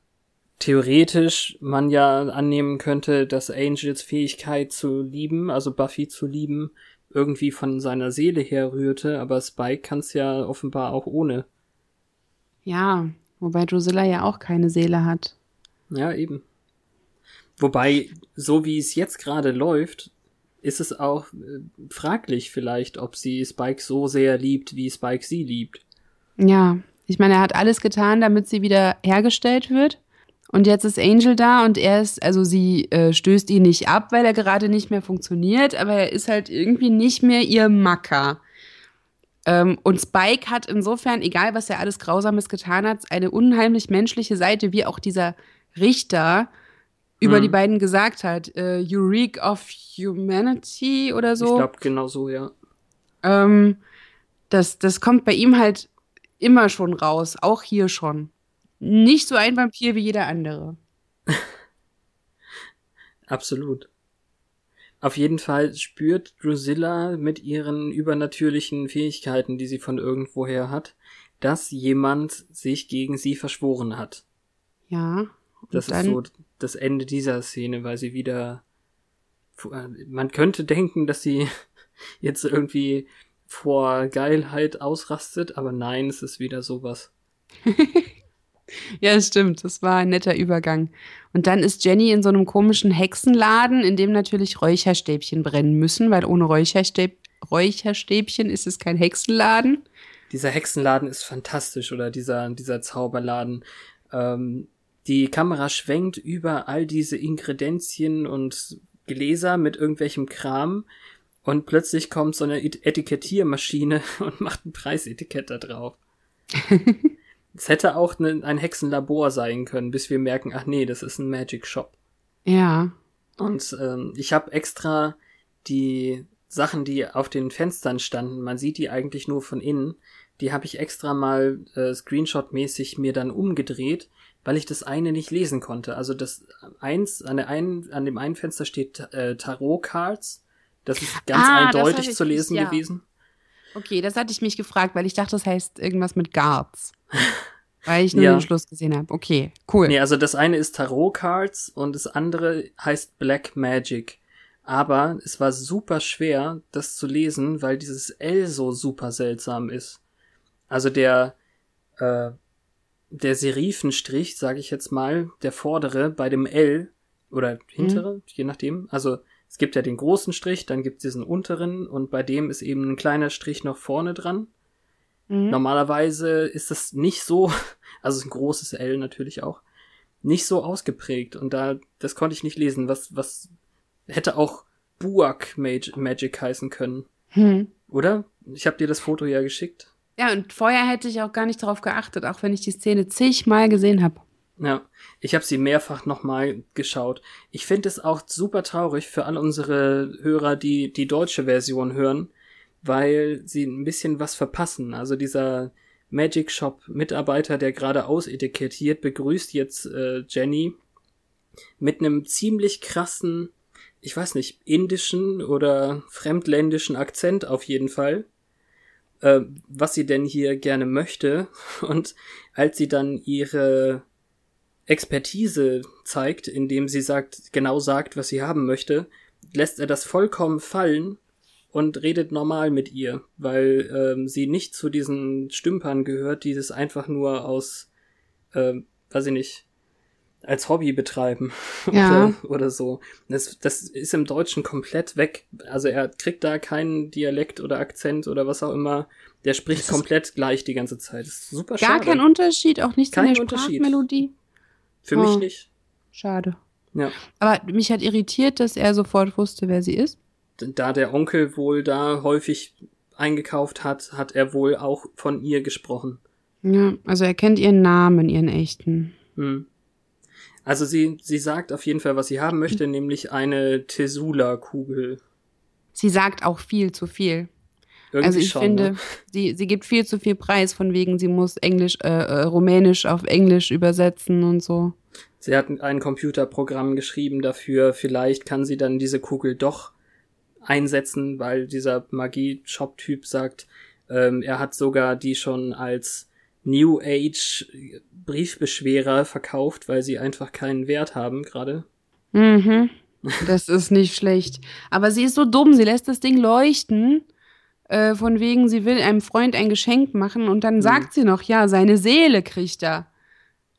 theoretisch man ja annehmen könnte, dass Angels Fähigkeit zu lieben, also Buffy zu lieben, irgendwie von seiner Seele herrührte, aber Spike kann es ja offenbar auch ohne. Ja, wobei Drusilla ja auch keine Seele hat. Ja, eben. Wobei, so wie es jetzt gerade läuft, ist es auch äh, fraglich vielleicht, ob sie Spike so sehr liebt, wie Spike sie liebt. Ja, ich meine, er hat alles getan, damit sie wieder hergestellt wird. Und jetzt ist Angel da und er ist, also sie äh, stößt ihn nicht ab, weil er gerade nicht mehr funktioniert, aber er ist halt irgendwie nicht mehr ihr Macker. Ähm, und Spike hat insofern, egal was er alles Grausames getan hat, eine unheimlich menschliche Seite, wie auch dieser Richter über Hm. die beiden gesagt hat. Äh, you reek of humanity oder so. Ich glaube genau so, ja. Ähm, das, das kommt bei ihm halt immer schon raus, auch hier schon. Nicht so ein Vampir wie jeder andere. Absolut. Auf jeden Fall spürt Drusilla mit ihren übernatürlichen Fähigkeiten, die sie von irgendwoher hat, dass jemand sich gegen sie verschworen hat. Ja. Das ist so das Ende dieser Szene, weil sie wieder. äh, Man könnte denken, dass sie jetzt irgendwie vor Geilheit ausrastet, aber nein, es ist wieder sowas. Ja, stimmt. Das war ein netter Übergang. Und dann ist Jenny in so einem komischen Hexenladen, in dem natürlich Räucherstäbchen brennen müssen, weil ohne Räucherstäb Räucherstäbchen ist es kein Hexenladen. Dieser Hexenladen ist fantastisch oder dieser, dieser Zauberladen. Ähm, die Kamera schwenkt über all diese Inkredenzien und Gläser mit irgendwelchem Kram und plötzlich kommt so eine Et- Etikettiermaschine und macht ein Preisetikett da drauf. Es hätte auch ne, ein Hexenlabor sein können, bis wir merken, ach nee, das ist ein Magic Shop. Ja. Und ähm, ich habe extra die Sachen, die auf den Fenstern standen, man sieht die eigentlich nur von innen, die habe ich extra mal äh, Screenshot-mäßig mir dann umgedreht, weil ich das eine nicht lesen konnte. Also das eins, an, der einen, an dem einen Fenster steht äh, Tarot-Cards. Das ist ganz Ah, eindeutig ich- zu lesen ja. gewesen. Okay, das hatte ich mich gefragt, weil ich dachte, das heißt irgendwas mit Guards. weil ich nur Ja. den Schluss gesehen habe. Okay, cool. Nee, also das eine ist Tarot Cards und das andere heißt Black Magic. Aber es war super schwer, das zu lesen, weil dieses L so super seltsam ist. Also der, äh, der Serifenstrich, sage ich jetzt mal, der vordere bei dem L oder hintere, je nachdem. Also es gibt ja den großen Strich, dann gibt es diesen unteren und bei dem ist eben ein kleiner Strich noch vorne dran. Mhm. Normalerweise ist das nicht so, also ein großes L natürlich auch, nicht so ausgeprägt. Und da, das konnte ich nicht lesen. Was, was hätte auch Buak Mag Magic heißen können, Hm. oder? Ich habe dir das Foto ja geschickt. Ja, und vorher hätte ich auch gar nicht darauf geachtet, auch wenn ich die Szene zigmal gesehen habe. Ja, ich habe sie mehrfach nochmal geschaut. Ich finde es auch super traurig für all unsere Hörer, die die deutsche Version hören, weil sie ein bisschen was verpassen. Also dieser Magic Shop Mitarbeiter, der gerade ausetikettiert, begrüßt jetzt äh, Jenny mit einem ziemlich krassen, ich weiß nicht, indischen oder fremdländischen Akzent auf jeden Fall, äh, was sie denn hier gerne möchte. Und als sie dann ihre Expertise zeigt, indem sie sagt, genau sagt, was sie haben möchte, lässt er das vollkommen fallen und redet normal mit ihr, weil ähm, sie nicht zu diesen Stümpern gehört, die das einfach nur aus, ähm, weiß ich nicht, als Hobby betreiben Ja. oder, oder so. Das, das ist im Deutschen komplett weg. Also er kriegt da keinen Dialekt oder Akzent oder was auch immer. Der spricht komplett gleich die ganze Zeit. Das ist super Gar schade. kein Unterschied, auch nicht in Kein der Unterschied. Sprachmelodie. Für mich Oh. nicht. Schade. Ja. Aber mich hat irritiert, dass er sofort wusste, wer sie ist. Da der Onkel wohl da häufig eingekauft hat, hat er wohl auch von ihr gesprochen. Ja, also er kennt ihren Namen, ihren echten. Hm. Also sie, sie sagt auf jeden Fall, was sie haben möchte, nämlich eine Tesula-Kugel. Sie sagt auch viel zu viel. Irgendwie also ich schon, finde, ne? sie, sie gibt viel zu viel Preis, von wegen, sie muss Englisch, äh, äh, Rumänisch auf Englisch übersetzen und so. Sie hat ein Computerprogramm geschrieben dafür. Vielleicht kann sie dann diese Kugel doch einsetzen, weil dieser Magie-Shop-Typ sagt, ähm, er hat sogar die schon als New Age Briefbeschwerer verkauft, weil sie einfach keinen Wert haben gerade. Mhm. Das ist nicht schlecht. Aber sie ist so dumm, sie lässt das Ding leuchten, äh, von wegen, sie will einem Freund ein Geschenk machen und dann sagt sie noch, ja, seine Seele kriegt er.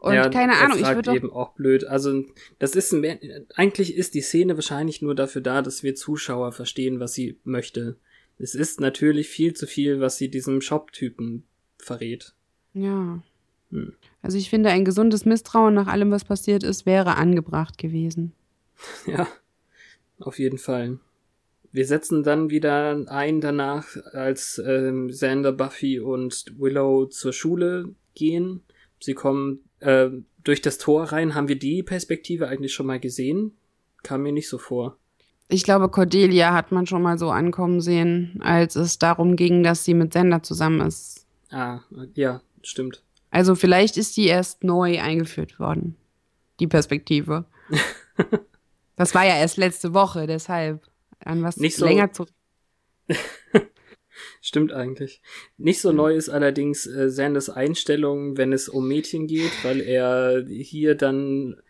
Und Ja, keine Ahnung, ich würde eben auch blöd. Also das ist mehr, eigentlich ist die Szene wahrscheinlich nur dafür da, dass wir Zuschauer verstehen, was sie möchte. Es ist natürlich viel zu viel, was sie diesem Shop-Typen verrät. Ja. Hm. Also ich finde, ein gesundes Misstrauen nach allem, was passiert ist, wäre angebracht gewesen. Ja, auf jeden Fall. Wir setzen dann wieder ein danach, als ähm, Xander, Buffy und Willow zur Schule gehen. Sie kommen äh, durch das Tor rein. Haben wir die Perspektive eigentlich schon mal gesehen? Kam mir nicht so vor. Ich glaube, Cordelia hat man schon mal so ankommen sehen, als es darum ging, dass sie mit Sender zusammen ist. Ah, ja, stimmt. Also vielleicht ist die erst neu eingeführt worden. Die Perspektive. das war ja erst letzte Woche, deshalb an was Nicht so- länger zu. Stimmt eigentlich. Nicht so neu ist allerdings äh, Sanders Einstellung, wenn es um Mädchen geht, weil er hier dann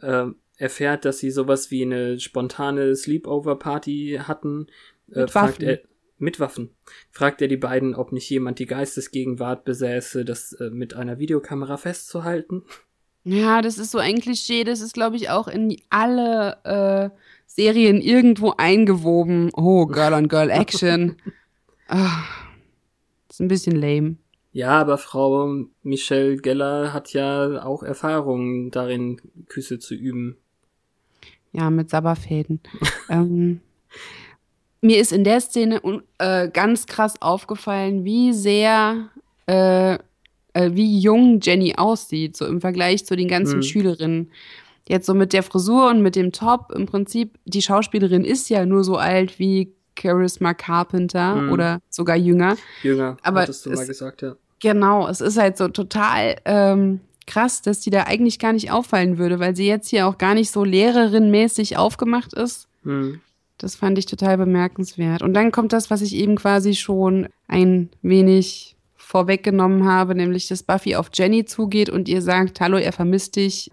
äh, erfährt, dass sie sowas wie eine spontane Sleepover-Party hatten. Äh, Mit fragt Waffen. er mit Waffen. Fragt er die beiden, ob nicht jemand die Geistesgegenwart besäße, das äh, mit einer Videokamera festzuhalten. Ja, das ist so ein Klischee, das ist, glaube ich, auch in alle äh, Serien irgendwo eingewoben. Oh, Girl on Girl Action. ah, ist ein bisschen lame. Ja, aber Frau Michelle Geller hat ja auch Erfahrung darin, Küsse zu üben. Ja, mit Sabberfäden. ähm, mir ist in der Szene äh, ganz krass aufgefallen, wie sehr, äh, äh, wie jung Jenny aussieht, so im Vergleich zu den ganzen Hm. Schülerinnen. Jetzt so mit der Frisur und mit dem Top, im Prinzip, die Schauspielerin ist ja nur so alt wie Charisma Carpenter Hm. oder sogar jünger. Jünger, Aber hattest du mal es- gesagt, ja. Genau, es ist halt so total ähm, krass, dass die da eigentlich gar nicht auffallen würde, weil sie jetzt hier auch gar nicht so Lehrerin-mäßig aufgemacht ist. Hm. Das fand ich total bemerkenswert. Und dann kommt das, was ich eben quasi schon ein wenig vorweggenommen habe, nämlich dass Buffy auf Jenny zugeht und ihr sagt, hallo, er vermisst dich.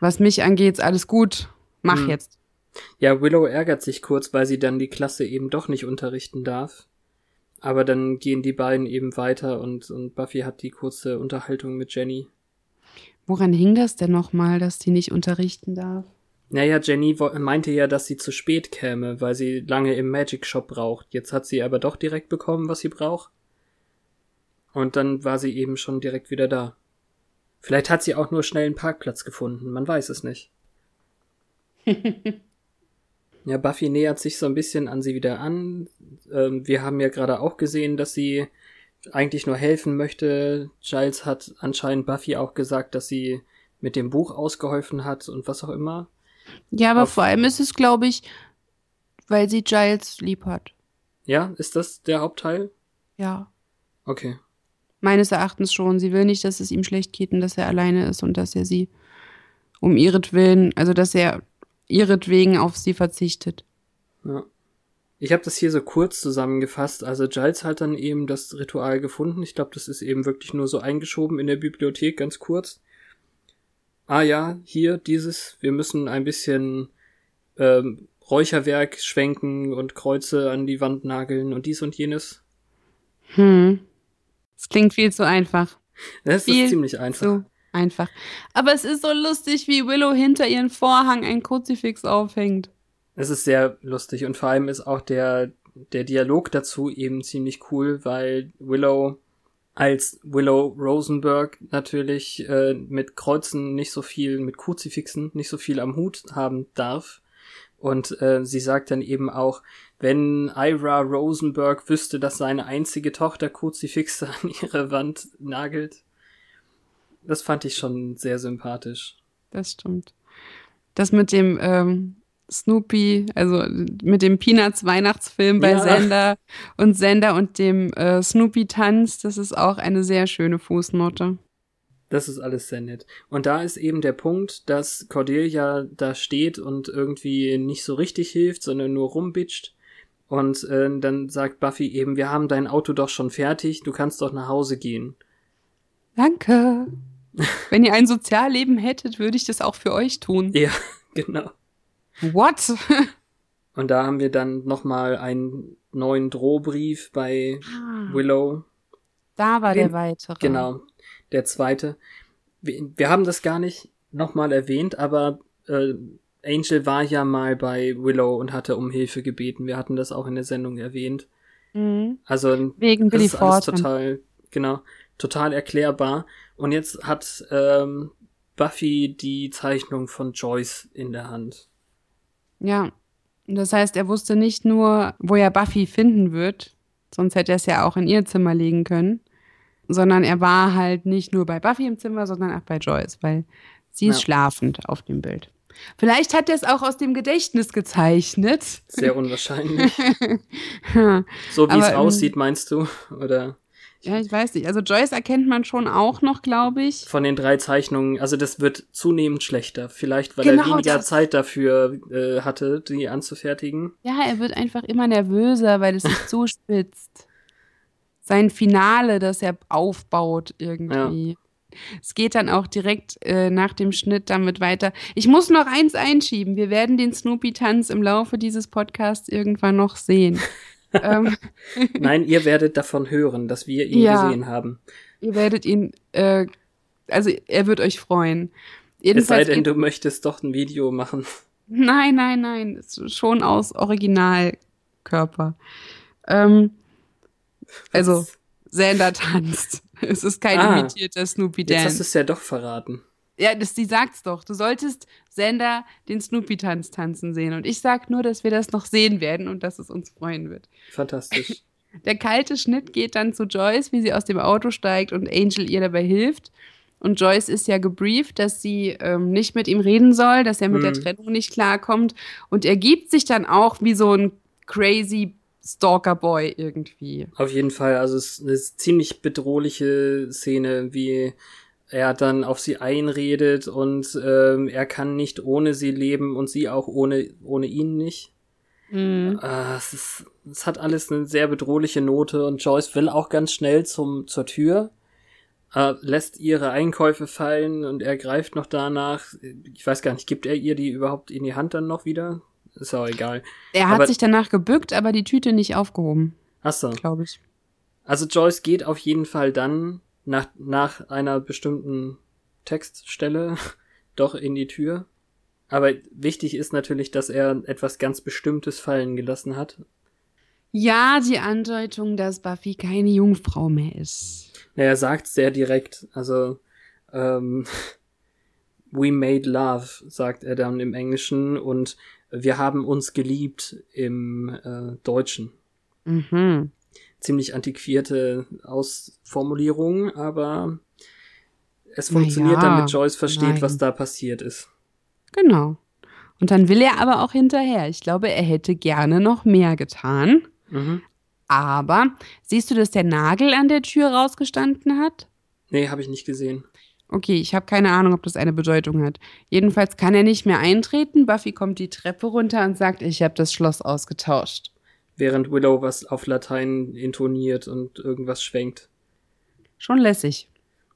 Was mich angeht, ist alles gut. Mach Hm. jetzt. Ja, Willow ärgert sich kurz, weil sie dann die Klasse eben doch nicht unterrichten darf. Aber dann gehen die beiden eben weiter und, und Buffy hat die kurze Unterhaltung mit Jenny. Woran hing das denn nochmal, dass die nicht unterrichten darf? Naja, Jenny meinte ja, dass sie zu spät käme, weil sie lange im Magic Shop braucht. Jetzt hat sie aber doch direkt bekommen, was sie braucht. Und dann war sie eben schon direkt wieder da. Vielleicht hat sie auch nur schnell einen Parkplatz gefunden, man weiß es nicht. ja, Buffy nähert sich so ein bisschen an sie wieder an. Ähm, wir haben ja gerade auch gesehen, dass sie eigentlich nur helfen möchte. Giles hat anscheinend Buffy auch gesagt, dass sie mit dem Buch ausgeholfen hat und was auch immer. Ja, aber Auf vor allem ist es, glaube ich, weil sie Giles lieb hat. Ja, ist das der Hauptteil? Ja. Okay. Meines Erachtens schon. Sie will nicht, dass es ihm schlecht geht und dass er alleine ist und dass er sie um ihretwillen, also dass er ihretwegen auf sie verzichtet. Ja. Ich habe das hier so kurz zusammengefasst. Also Giles hat dann eben das Ritual gefunden. Ich glaube, das ist eben wirklich nur so eingeschoben in der Bibliothek, ganz kurz. Ah ja, hier dieses, wir müssen ein bisschen ähm, Räucherwerk schwenken und Kreuze an die Wand nageln und dies und jenes. Hm. Es klingt viel zu einfach. Das viel ist ziemlich einfach. Einfach. Aber es ist so lustig, wie Willow hinter ihren Vorhang ein Kruzifix aufhängt. Es ist sehr lustig und vor allem ist auch der, der Dialog dazu eben ziemlich cool, weil Willow als Willow Rosenberg natürlich äh, mit Kreuzen nicht so viel, mit Kruzifixen nicht so viel am Hut haben darf. Und äh, sie sagt dann eben auch, wenn Ira Rosenberg wüsste, dass seine einzige Tochter Kruzifixe an ihre Wand nagelt. Das fand ich schon sehr sympathisch. Das stimmt. Das mit dem ähm, Snoopy, also mit dem Peanuts Weihnachtsfilm bei ja. Sender und Sender und dem äh, Snoopy Tanz, das ist auch eine sehr schöne Fußnote. Das ist alles sehr nett. Und da ist eben der Punkt, dass Cordelia da steht und irgendwie nicht so richtig hilft, sondern nur rumbitscht. Und äh, dann sagt Buffy eben, wir haben dein Auto doch schon fertig, du kannst doch nach Hause gehen. Danke. Wenn ihr ein Sozialleben hättet, würde ich das auch für euch tun. Ja, genau. What? Und da haben wir dann nochmal einen neuen Drohbrief bei ah, Willow. Da war Den, der weitere. Genau der zweite. Wir, wir haben das gar nicht nochmal erwähnt, aber äh, Angel war ja mal bei Willow und hatte um Hilfe gebeten. Wir hatten das auch in der Sendung erwähnt. Mhm. Also wegen Billy ist alles total, genau, total erklärbar. Und jetzt hat ähm, Buffy die Zeichnung von Joyce in der Hand. Ja, das heißt, er wusste nicht nur, wo er Buffy finden wird, sonst hätte er es ja auch in ihr Zimmer legen können sondern er war halt nicht nur bei Buffy im Zimmer, sondern auch bei Joyce, weil sie ist ja. schlafend auf dem Bild. Vielleicht hat er es auch aus dem Gedächtnis gezeichnet. Sehr unwahrscheinlich. so wie Aber, es aussieht, meinst du? Oder? Ja, ich weiß nicht. Also Joyce erkennt man schon auch noch, glaube ich. Von den drei Zeichnungen, also das wird zunehmend schlechter. Vielleicht, weil genau er weniger das. Zeit dafür äh, hatte, die anzufertigen. Ja, er wird einfach immer nervöser, weil es sich zuspitzt sein Finale, das er aufbaut irgendwie. Ja. Es geht dann auch direkt äh, nach dem Schnitt damit weiter. Ich muss noch eins einschieben. Wir werden den Snoopy-Tanz im Laufe dieses Podcasts irgendwann noch sehen. ähm. Nein, ihr werdet davon hören, dass wir ihn ja, gesehen haben. Ihr werdet ihn, äh, also er wird euch freuen. Jedenfalls es sei denn, du möchtest doch ein Video machen. Nein, nein, nein. Schon aus Originalkörper. Ähm, also, Sander tanzt. Es ist kein ah, imitierter Snoopy Dance. Jetzt hast du es ja doch verraten. Ja, das, die sagt's doch. Du solltest Sander den Snoopy-Tanz tanzen sehen. Und ich sag nur, dass wir das noch sehen werden und dass es uns freuen wird. Fantastisch. Der kalte Schnitt geht dann zu Joyce, wie sie aus dem Auto steigt und Angel ihr dabei hilft. Und Joyce ist ja gebrieft, dass sie ähm, nicht mit ihm reden soll, dass er mit hm. der mhm. Trennung nicht klarkommt. Und er gibt sich dann auch wie so ein crazy Stalker-Boy irgendwie. Auf jeden Fall, also es ist eine ziemlich bedrohliche Szene, wie er dann auf sie einredet und ähm, er kann nicht ohne sie leben und sie auch ohne, ohne ihn nicht. Mhm. Äh, es, ist, es hat alles eine sehr bedrohliche Note und Joyce will auch ganz schnell zum, zur Tür, äh, lässt ihre Einkäufe fallen und er greift noch danach. Ich weiß gar nicht, gibt er ihr die überhaupt in die Hand dann noch wieder? Ist auch egal. Er hat aber, sich danach gebückt, aber die Tüte nicht aufgehoben. Ach so. Glaube ich. Also Joyce geht auf jeden Fall dann nach, nach einer bestimmten Textstelle doch in die Tür. Aber wichtig ist natürlich, dass er etwas ganz Bestimmtes fallen gelassen hat. Ja, die Andeutung, dass Buffy keine Jungfrau mehr ist. Naja, er sagt sehr direkt. Also, ähm, we made love, sagt er dann im Englischen und wir haben uns geliebt im äh, Deutschen. Mhm. Ziemlich antiquierte Ausformulierung, aber es funktioniert, ja, damit Joyce versteht, nein. was da passiert ist. Genau. Und dann will er aber auch hinterher. Ich glaube, er hätte gerne noch mehr getan. Mhm. Aber siehst du, dass der Nagel an der Tür rausgestanden hat? Nee, habe ich nicht gesehen. Okay, ich habe keine Ahnung, ob das eine Bedeutung hat. Jedenfalls kann er nicht mehr eintreten. Buffy kommt die Treppe runter und sagt, ich habe das Schloss ausgetauscht. Während Willow was auf Latein intoniert und irgendwas schwenkt. Schon lässig.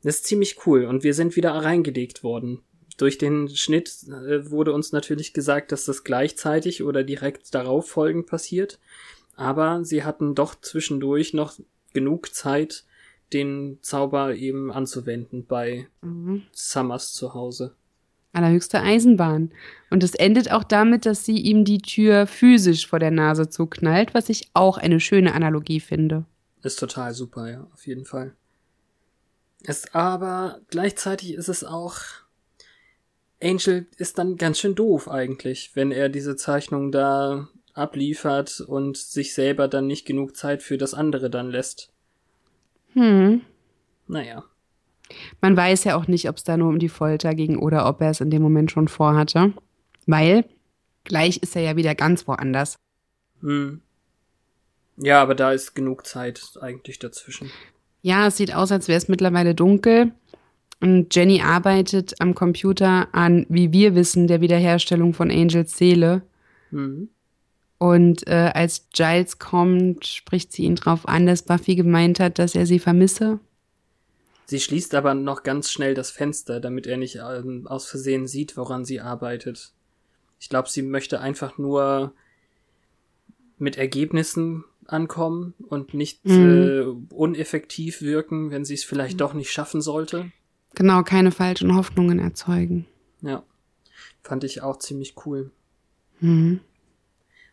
Das ist ziemlich cool und wir sind wieder reingelegt worden. Durch den Schnitt äh, wurde uns natürlich gesagt, dass das gleichzeitig oder direkt darauf folgend passiert. Aber sie hatten doch zwischendurch noch genug Zeit, den Zauber eben anzuwenden bei Mhm. Summers zu Hause. Allerhöchste Eisenbahn. Und es endet auch damit, dass sie ihm die Tür physisch vor der Nase zuknallt, was ich auch eine schöne Analogie finde. Ist total super, ja, auf jeden Fall. Ist aber gleichzeitig ist es auch. Angel ist dann ganz schön doof eigentlich, wenn er diese Zeichnung da abliefert und sich selber dann nicht genug Zeit für das andere dann lässt. Hm. Naja. Man weiß ja auch nicht, ob es da nur um die Folter ging oder ob er es in dem Moment schon vorhatte. Weil gleich ist er ja wieder ganz woanders. Hm. Ja, aber da ist genug Zeit eigentlich dazwischen. Ja, es sieht aus, als wäre es mittlerweile dunkel. Und Jenny arbeitet am Computer an, wie wir wissen, der Wiederherstellung von Angels Seele. Hm. Und äh, als Giles kommt, spricht sie ihn drauf an, dass Buffy gemeint hat, dass er sie vermisse. Sie schließt aber noch ganz schnell das Fenster, damit er nicht ähm, aus Versehen sieht, woran sie arbeitet. Ich glaube, sie möchte einfach nur mit Ergebnissen ankommen und nicht äh, uneffektiv wirken, wenn sie es vielleicht doch nicht schaffen sollte. Genau, keine falschen Hoffnungen erzeugen. Ja, fand ich auch ziemlich cool. Mhm.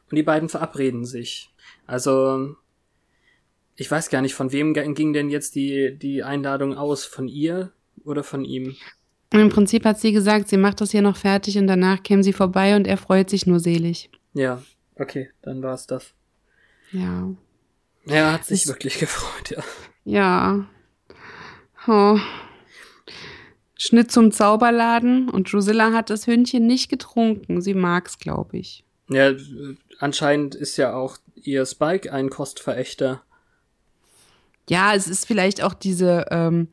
Und die beiden verabreden sich. Also, ich weiß gar nicht, von wem ging denn jetzt die, die Einladung aus? Von ihr oder von ihm? Im Prinzip hat sie gesagt, sie macht das hier noch fertig und danach käme sie vorbei und er freut sich nur selig. Ja, okay, dann war's das. Ja. Ja, hat sich Es- wirklich gefreut, ja. Ja. Oh. Schnitt zum Zauberladen und Drusilla hat das Hündchen nicht getrunken. Sie mag's, glaube ich. Ja, anscheinend ist ja auch ihr Spike ein Kostverächter. Ja, es ist vielleicht auch diese, ähm,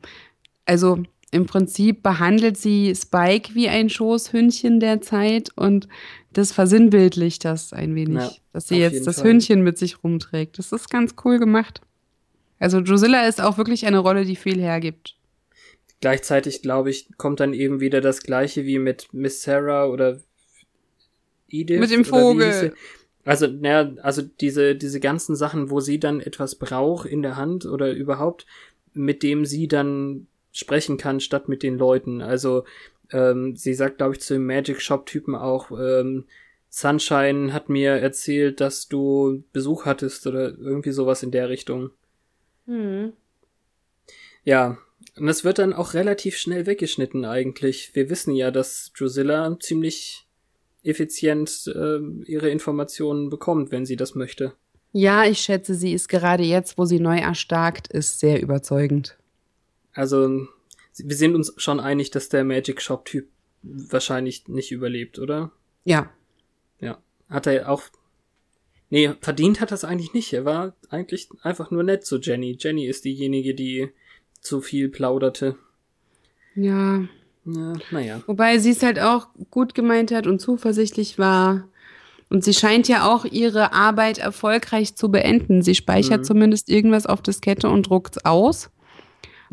also im Prinzip behandelt sie Spike wie ein Schoßhündchen derzeit und das versinnbildlicht das ein wenig, Ja, dass sie jetzt das Fall. Hündchen mit sich rumträgt. Das ist ganz cool gemacht. Also Drusilla ist auch wirklich eine Rolle, die viel hergibt. Gleichzeitig, glaube ich, kommt dann eben wieder das gleiche wie mit Miss Sarah oder Edith. Mit dem Vogel. Also, naja, also diese, diese ganzen Sachen, wo sie dann etwas braucht in der Hand oder überhaupt, mit dem sie dann sprechen kann, statt mit den Leuten. Also, ähm, sie sagt, glaube ich, zu dem Magic Shop-Typen auch, ähm, Sunshine hat mir erzählt, dass du Besuch hattest oder irgendwie sowas in der Richtung. Ja, und es wird dann auch relativ schnell weggeschnitten eigentlich. Wir wissen ja, dass Drusilla ziemlich effizient äh, ihre Informationen bekommt, wenn sie das möchte. Ja, ich schätze, sie ist gerade jetzt, wo sie neu erstarkt ist, sehr überzeugend. Also wir sind uns schon einig, dass der Magic Shop Typ wahrscheinlich nicht überlebt, oder? Ja, Ja. Hat er auch Nee, verdient hat er es eigentlich nicht. Er war eigentlich einfach nur nett zu Jenny. Jenny ist diejenige, die zu viel plauderte. ja. Na, naja. Wobei sie es halt auch gut gemeint hat und zuversichtlich war. Und sie scheint ja auch ihre Arbeit erfolgreich zu beenden. Sie speichert Mhm. zumindest irgendwas auf Diskette und druckt's aus.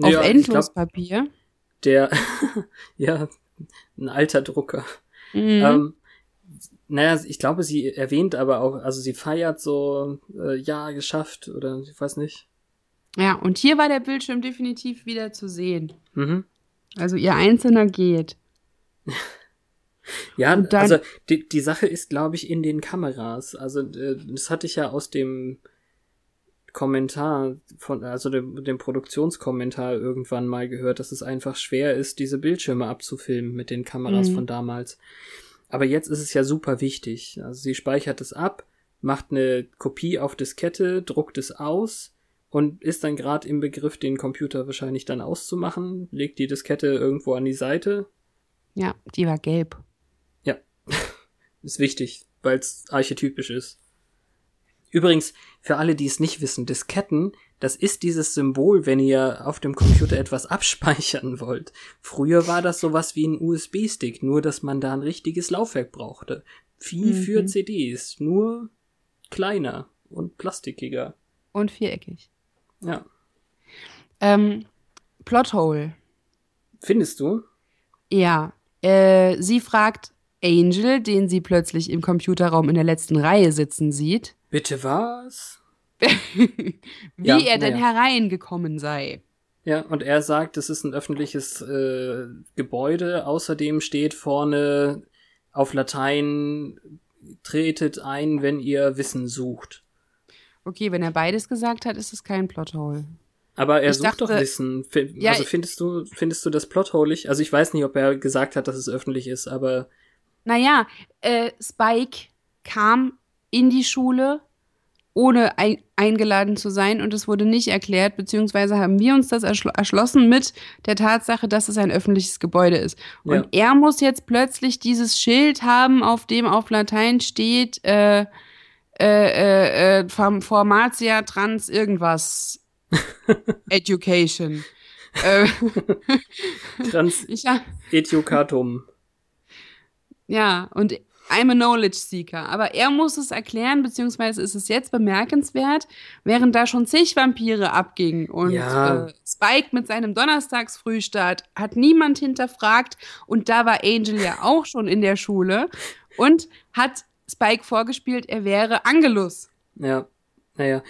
Auf Ja, glaub, Endlospapier. der, ja, ein alter Drucker. Mhm. Ähm, naja, ich glaube, sie erwähnt aber auch, also sie feiert so, äh, ja, geschafft oder ich weiß nicht. ja, und hier war der Bildschirm definitiv wieder zu sehen. Mhm. Also ihr Einzelner geht. Ja, also die, die Sache ist, glaube ich, in den Kameras. Also äh, das hatte ich ja aus dem Kommentar von, also dem, dem Produktionskommentar irgendwann mal gehört, dass es einfach schwer ist, diese Bildschirme abzufilmen mit den Kameras Mhm. von damals. Aber jetzt ist es ja super wichtig. Also sie speichert es ab, macht eine Kopie auf Diskette, druckt es aus und ist dann gerade im Begriff, den Computer wahrscheinlich dann auszumachen, legt die Diskette irgendwo an die Seite. Ja, die war gelb. Ist wichtig, weil es archetypisch ist. Übrigens, für alle, die es nicht wissen, Disketten, das ist dieses Symbol, wenn ihr auf dem Computer etwas abspeichern wollt. Früher war das sowas wie ein USB-Stick, nur dass man da ein richtiges Laufwerk brauchte. Wie Mhm. für CDs, nur kleiner und plastikiger. Und viereckig. Ja. Ähm, Plothole. Findest du? Ja. Äh, sie fragt Angel, den sie plötzlich im Computerraum in der letzten Reihe sitzen sieht, Bitte was? wie Ja, er denn naja. hereingekommen sei. Ja, und er sagt, es ist ein öffentliches äh, Gebäude. Außerdem steht vorne auf Latein, tretet ein, wenn ihr Wissen sucht. Okay, wenn er beides gesagt hat, ist es kein Plothole. Aber er Ich sucht doch dachte- Wissen. Fi- Ja, also findest du, findest du das plotholig? Also ich weiß nicht, ob er gesagt hat, dass es öffentlich ist, aber Naja, äh, Spike kam in die Schule, ohne ein eingeladen zu sein und es wurde nicht erklärt, beziehungsweise haben wir uns das erschl erschlossen mit der Tatsache, dass es ein öffentliches Gebäude ist. Und er muss jetzt plötzlich dieses Schild haben, auf dem auf Latein steht, äh, äh, äh, äh, Form- Formatia Trans irgendwas Education. äh, trans ich, hab- Etiokatum. Ja, und I'm a Knowledge Seeker. Aber er muss es erklären, beziehungsweise ist es jetzt bemerkenswert, während da schon zig Vampire abgingen und Ja. äh, Spike mit seinem Donnerstagsfrühstart hat niemand hinterfragt und da war Angel ja auch schon in der Schule und hat Spike vorgespielt, er wäre Angelus. Ja. Naja,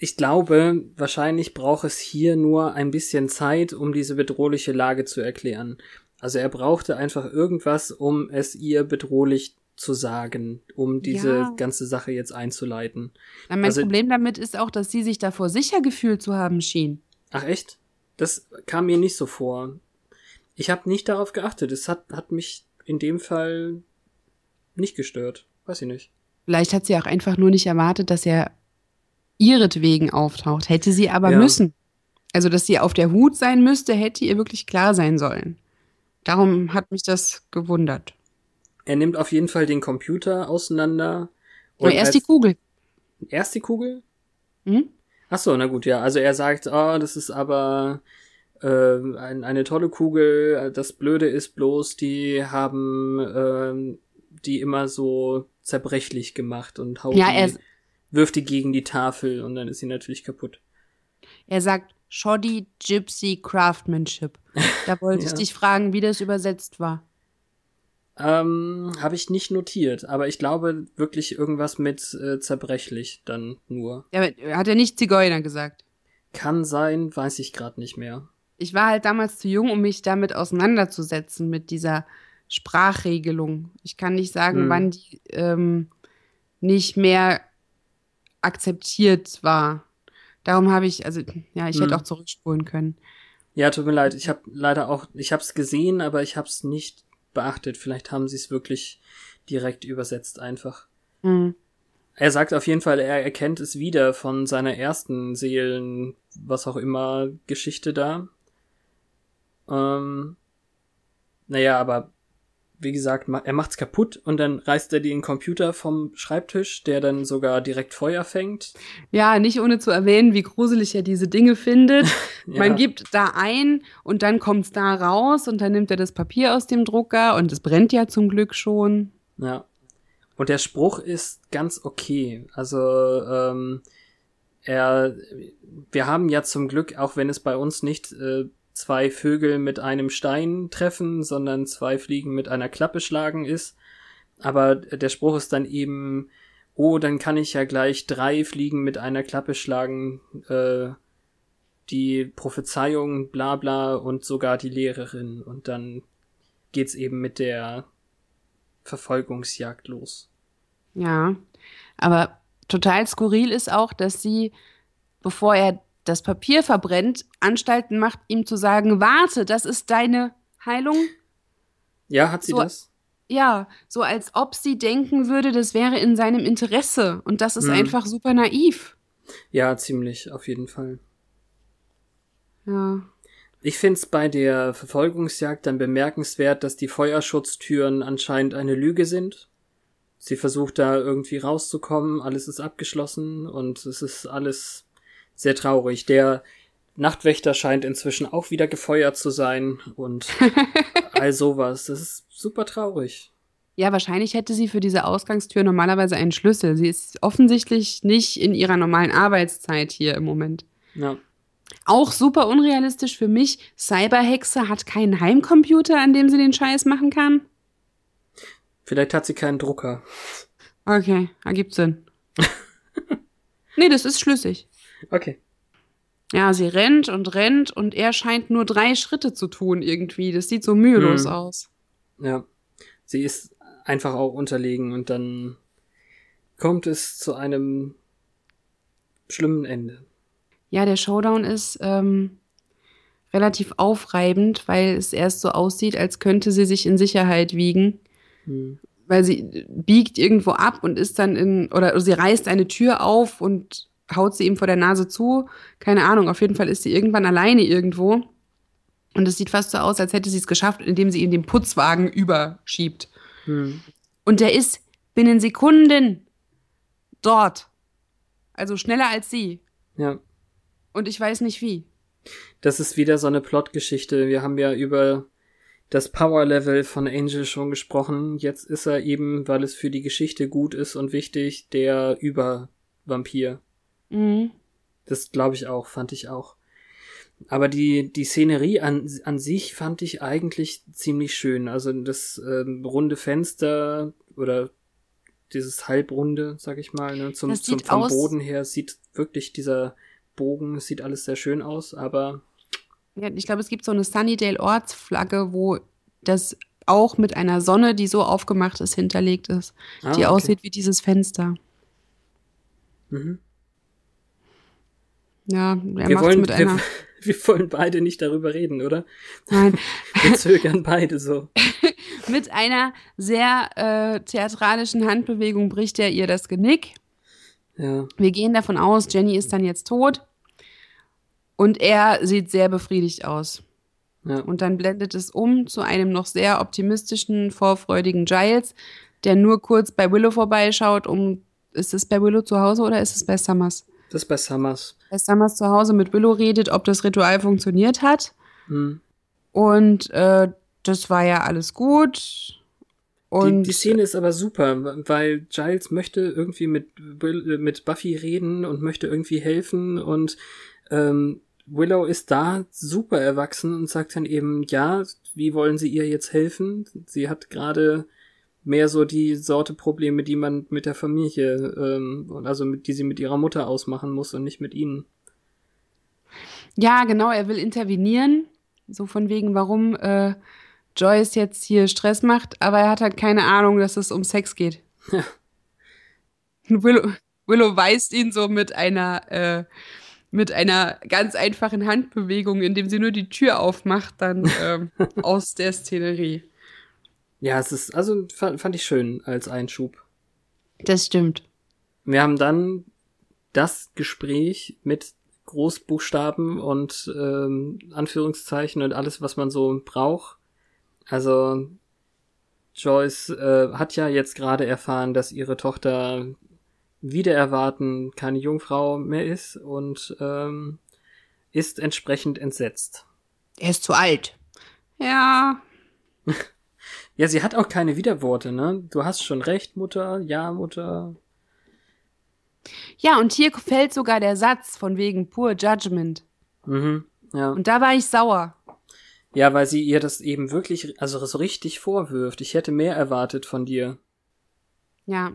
ich glaube, wahrscheinlich braucht es hier nur ein bisschen Zeit, um diese bedrohliche Lage zu erklären. Also er brauchte einfach irgendwas, um es ihr bedrohlich zu sagen, um diese Ja. ganze Sache jetzt einzuleiten. Na, mein Also- Problem damit ist auch, dass sie sich davor sicher gefühlt zu haben schien. Ach echt? Das kam mir nicht so vor. Ich habe nicht darauf geachtet. Es hat, hat mich in dem Fall nicht gestört. Weiß ich nicht. Vielleicht hat sie auch einfach nur nicht erwartet, dass er ihretwegen auftaucht. Hätte sie aber Ja. müssen. Also, dass sie auf der Hut sein müsste, hätte ihr wirklich klar sein sollen. Darum hat mich das gewundert. Er nimmt auf jeden Fall den Computer auseinander. Aber erst die Kugel. erst die Kugel? Hm? Ach so, na gut, ja. Also er sagt, oh, das ist aber äh, ein, eine tolle Kugel. Das Blöde ist bloß, die haben ähm, die immer so zerbrechlich gemacht und haut Ja, die, er, wirft die gegen die Tafel und dann ist sie natürlich kaputt. er sagt Shoddy Gypsy Craftsmanship. Da wollte ich Ja. dich fragen, wie das übersetzt war. Ähm, habe ich nicht notiert, aber ich glaube wirklich irgendwas mit äh, zerbrechlich dann nur. Ja, hat er nicht Zigeuner gesagt. Kann sein, weiß ich gerade nicht mehr. Ich war halt damals zu jung, um mich damit auseinanderzusetzen, mit dieser Sprachregelung. Ich kann nicht sagen, Hm. wann die ähm, nicht mehr akzeptiert war. Darum habe ich, also ja, ich Hm. hätte auch zurückspulen können. Ja, tut mir leid, ich habe leider auch, ich habe es gesehen, aber ich habe es nicht beachtet. Vielleicht haben sie es wirklich direkt übersetzt einfach. Hm. Er sagt auf jeden Fall, er erkennt es wieder von seiner ersten Seelen, was auch immer, Geschichte da. Ähm, naja, aber wie gesagt, er macht's kaputt und dann reißt er den Computer vom Schreibtisch, der dann sogar direkt Feuer fängt. Ja, nicht ohne zu erwähnen, wie gruselig er diese Dinge findet. Ja. Man gibt da ein und dann kommt's da raus und dann nimmt er das Papier aus dem Drucker und es brennt ja zum Glück schon. Ja. Und der Spruch ist ganz okay. Also, ähm, er, wir haben ja zum Glück, auch wenn es bei uns nicht äh, zwei Vögel mit einem Stein treffen, sondern zwei Fliegen mit einer Klappe schlagen ist. Aber der Spruch ist dann eben, oh, dann kann ich ja gleich drei Fliegen mit einer Klappe schlagen, äh, die Prophezeiung, bla bla und sogar die Lehrerin. Und dann geht's eben mit der Verfolgungsjagd los. Ja, aber total skurril ist auch, dass sie bevor er das Papier verbrennt, Anstalten macht, ihm zu sagen, warte, das ist deine Heilung. Ja, hat sie So- das? Ja, so als ob sie denken würde, das wäre in seinem Interesse. Und das ist Mhm. einfach super naiv. Ja, ziemlich, auf jeden Fall. Ja. Ich find's bei der Verfolgungsjagd dann bemerkenswert, dass die Feuerschutztüren anscheinend eine Lüge sind. Sie versucht da irgendwie rauszukommen, alles ist abgeschlossen und es ist alles sehr traurig. Der Nachtwächter scheint inzwischen auch wieder gefeuert zu sein und all sowas. Das ist super traurig. Ja, wahrscheinlich hätte sie für diese Ausgangstür normalerweise einen Schlüssel. Sie ist offensichtlich nicht in ihrer normalen Arbeitszeit hier im Moment. Ja. Auch super unrealistisch für mich. Cyberhexe hat keinen Heimcomputer, an dem sie den Scheiß machen kann. Vielleicht hat sie keinen Drucker. Okay, ergibt Sinn. nee, das ist schlüssig. Okay. Ja, sie rennt und rennt und er scheint nur drei Schritte zu tun irgendwie. Das sieht so mühelos Hm. aus. Ja. Sie ist einfach auch unterlegen und dann kommt es zu einem schlimmen Ende. Ja, der Showdown ist ähm, relativ aufreibend, weil es erst so aussieht, als könnte sie sich in Sicherheit wiegen. Hm. weil sie biegt irgendwo ab und ist dann in, oder sie reißt eine Tür auf und haut sie ihm vor der Nase zu. Keine Ahnung, auf jeden Fall ist sie irgendwann alleine irgendwo. Und es sieht fast so aus, als hätte sie es geschafft, indem sie ihn den Putzwagen überschiebt. Hm. Und der ist binnen Sekunden dort. Also schneller als sie. Ja. Und ich weiß nicht wie. Das ist wieder so eine Plotgeschichte. Wir haben ja über das Power-Level von Angel schon gesprochen. Jetzt ist er eben, weil es für die Geschichte gut ist und wichtig, der Übervampir. Mhm. Das glaube ich auch, fand ich auch. Aber die, die Szenerie an, an sich fand ich eigentlich ziemlich schön. Also das ähm, runde Fenster oder dieses halbrunde, sag ich mal, ne, zum, zum vom aus- Boden her sieht wirklich dieser Bogen, es sieht alles sehr schön aus, aber Ja, ich glaube, es gibt so eine Sunnydale Ortsflagge, wo das auch mit einer Sonne, die so aufgemacht ist, hinterlegt ist, ah, die okay. aussieht wie dieses Fenster. Mhm. Ja, er Wir wollen, mit wir, einer. wir wollen beide nicht darüber reden, oder? Nein, Wir zögern beide so. mit einer sehr äh, theatralischen Handbewegung bricht er ihr das Genick. Ja, Wir gehen davon aus, Jenny ist dann jetzt tot. Und er sieht sehr befriedigt aus. ja. Und dann blendet es um zu einem noch sehr optimistischen, vorfreudigen Giles, der nur kurz bei Willow vorbeischaut, um. Ist es bei Willow zu Hause oder ist es bei Summers? Das ist bei Summers. Bei Summers zu Hause mit Willow redet, ob das Ritual funktioniert hat. Hm. Und äh, das war ja alles gut. Und die, die Szene ist aber super, weil Giles möchte irgendwie mit, Will- mit Buffy reden und möchte irgendwie helfen und ähm, Willow ist da super erwachsen und sagt dann eben, ja, wie wollen sie ihr jetzt helfen? Sie hat gerade mehr so die Sorte Probleme, die man mit der Familie, ähm, und also mit, die sie mit ihrer Mutter ausmachen muss und nicht mit ihnen. Ja, genau, er will intervenieren. So von wegen, warum äh, Joyce jetzt hier Stress macht, aber er hat halt keine Ahnung, dass es um Sex geht. Ja. Willow, Willow weist ihn so mit einer, äh, mit einer ganz einfachen Handbewegung, indem sie nur die Tür aufmacht, dann ähm, aus der Szenerie. Ja, es ist, also fand, fand ich schön als Einschub. Das stimmt. Wir haben dann das Gespräch mit Großbuchstaben und ähm, Anführungszeichen und alles, was man so braucht. Also Joyce äh, hat ja jetzt gerade erfahren, dass ihre Tochter wieder erwarten keine Jungfrau mehr ist und ähm, ist entsprechend entsetzt. Er ist zu alt. Ja, Ja, sie hat auch keine Widerworte, ne? Du hast schon recht, Mutter. Ja, Mutter. Ja, und hier fällt sogar der Satz von wegen Poor Judgment. Mhm. Ja. Und da war ich sauer. Ja, weil sie ihr das eben wirklich, also so richtig vorwirft. Ich hätte mehr erwartet von dir. Ja.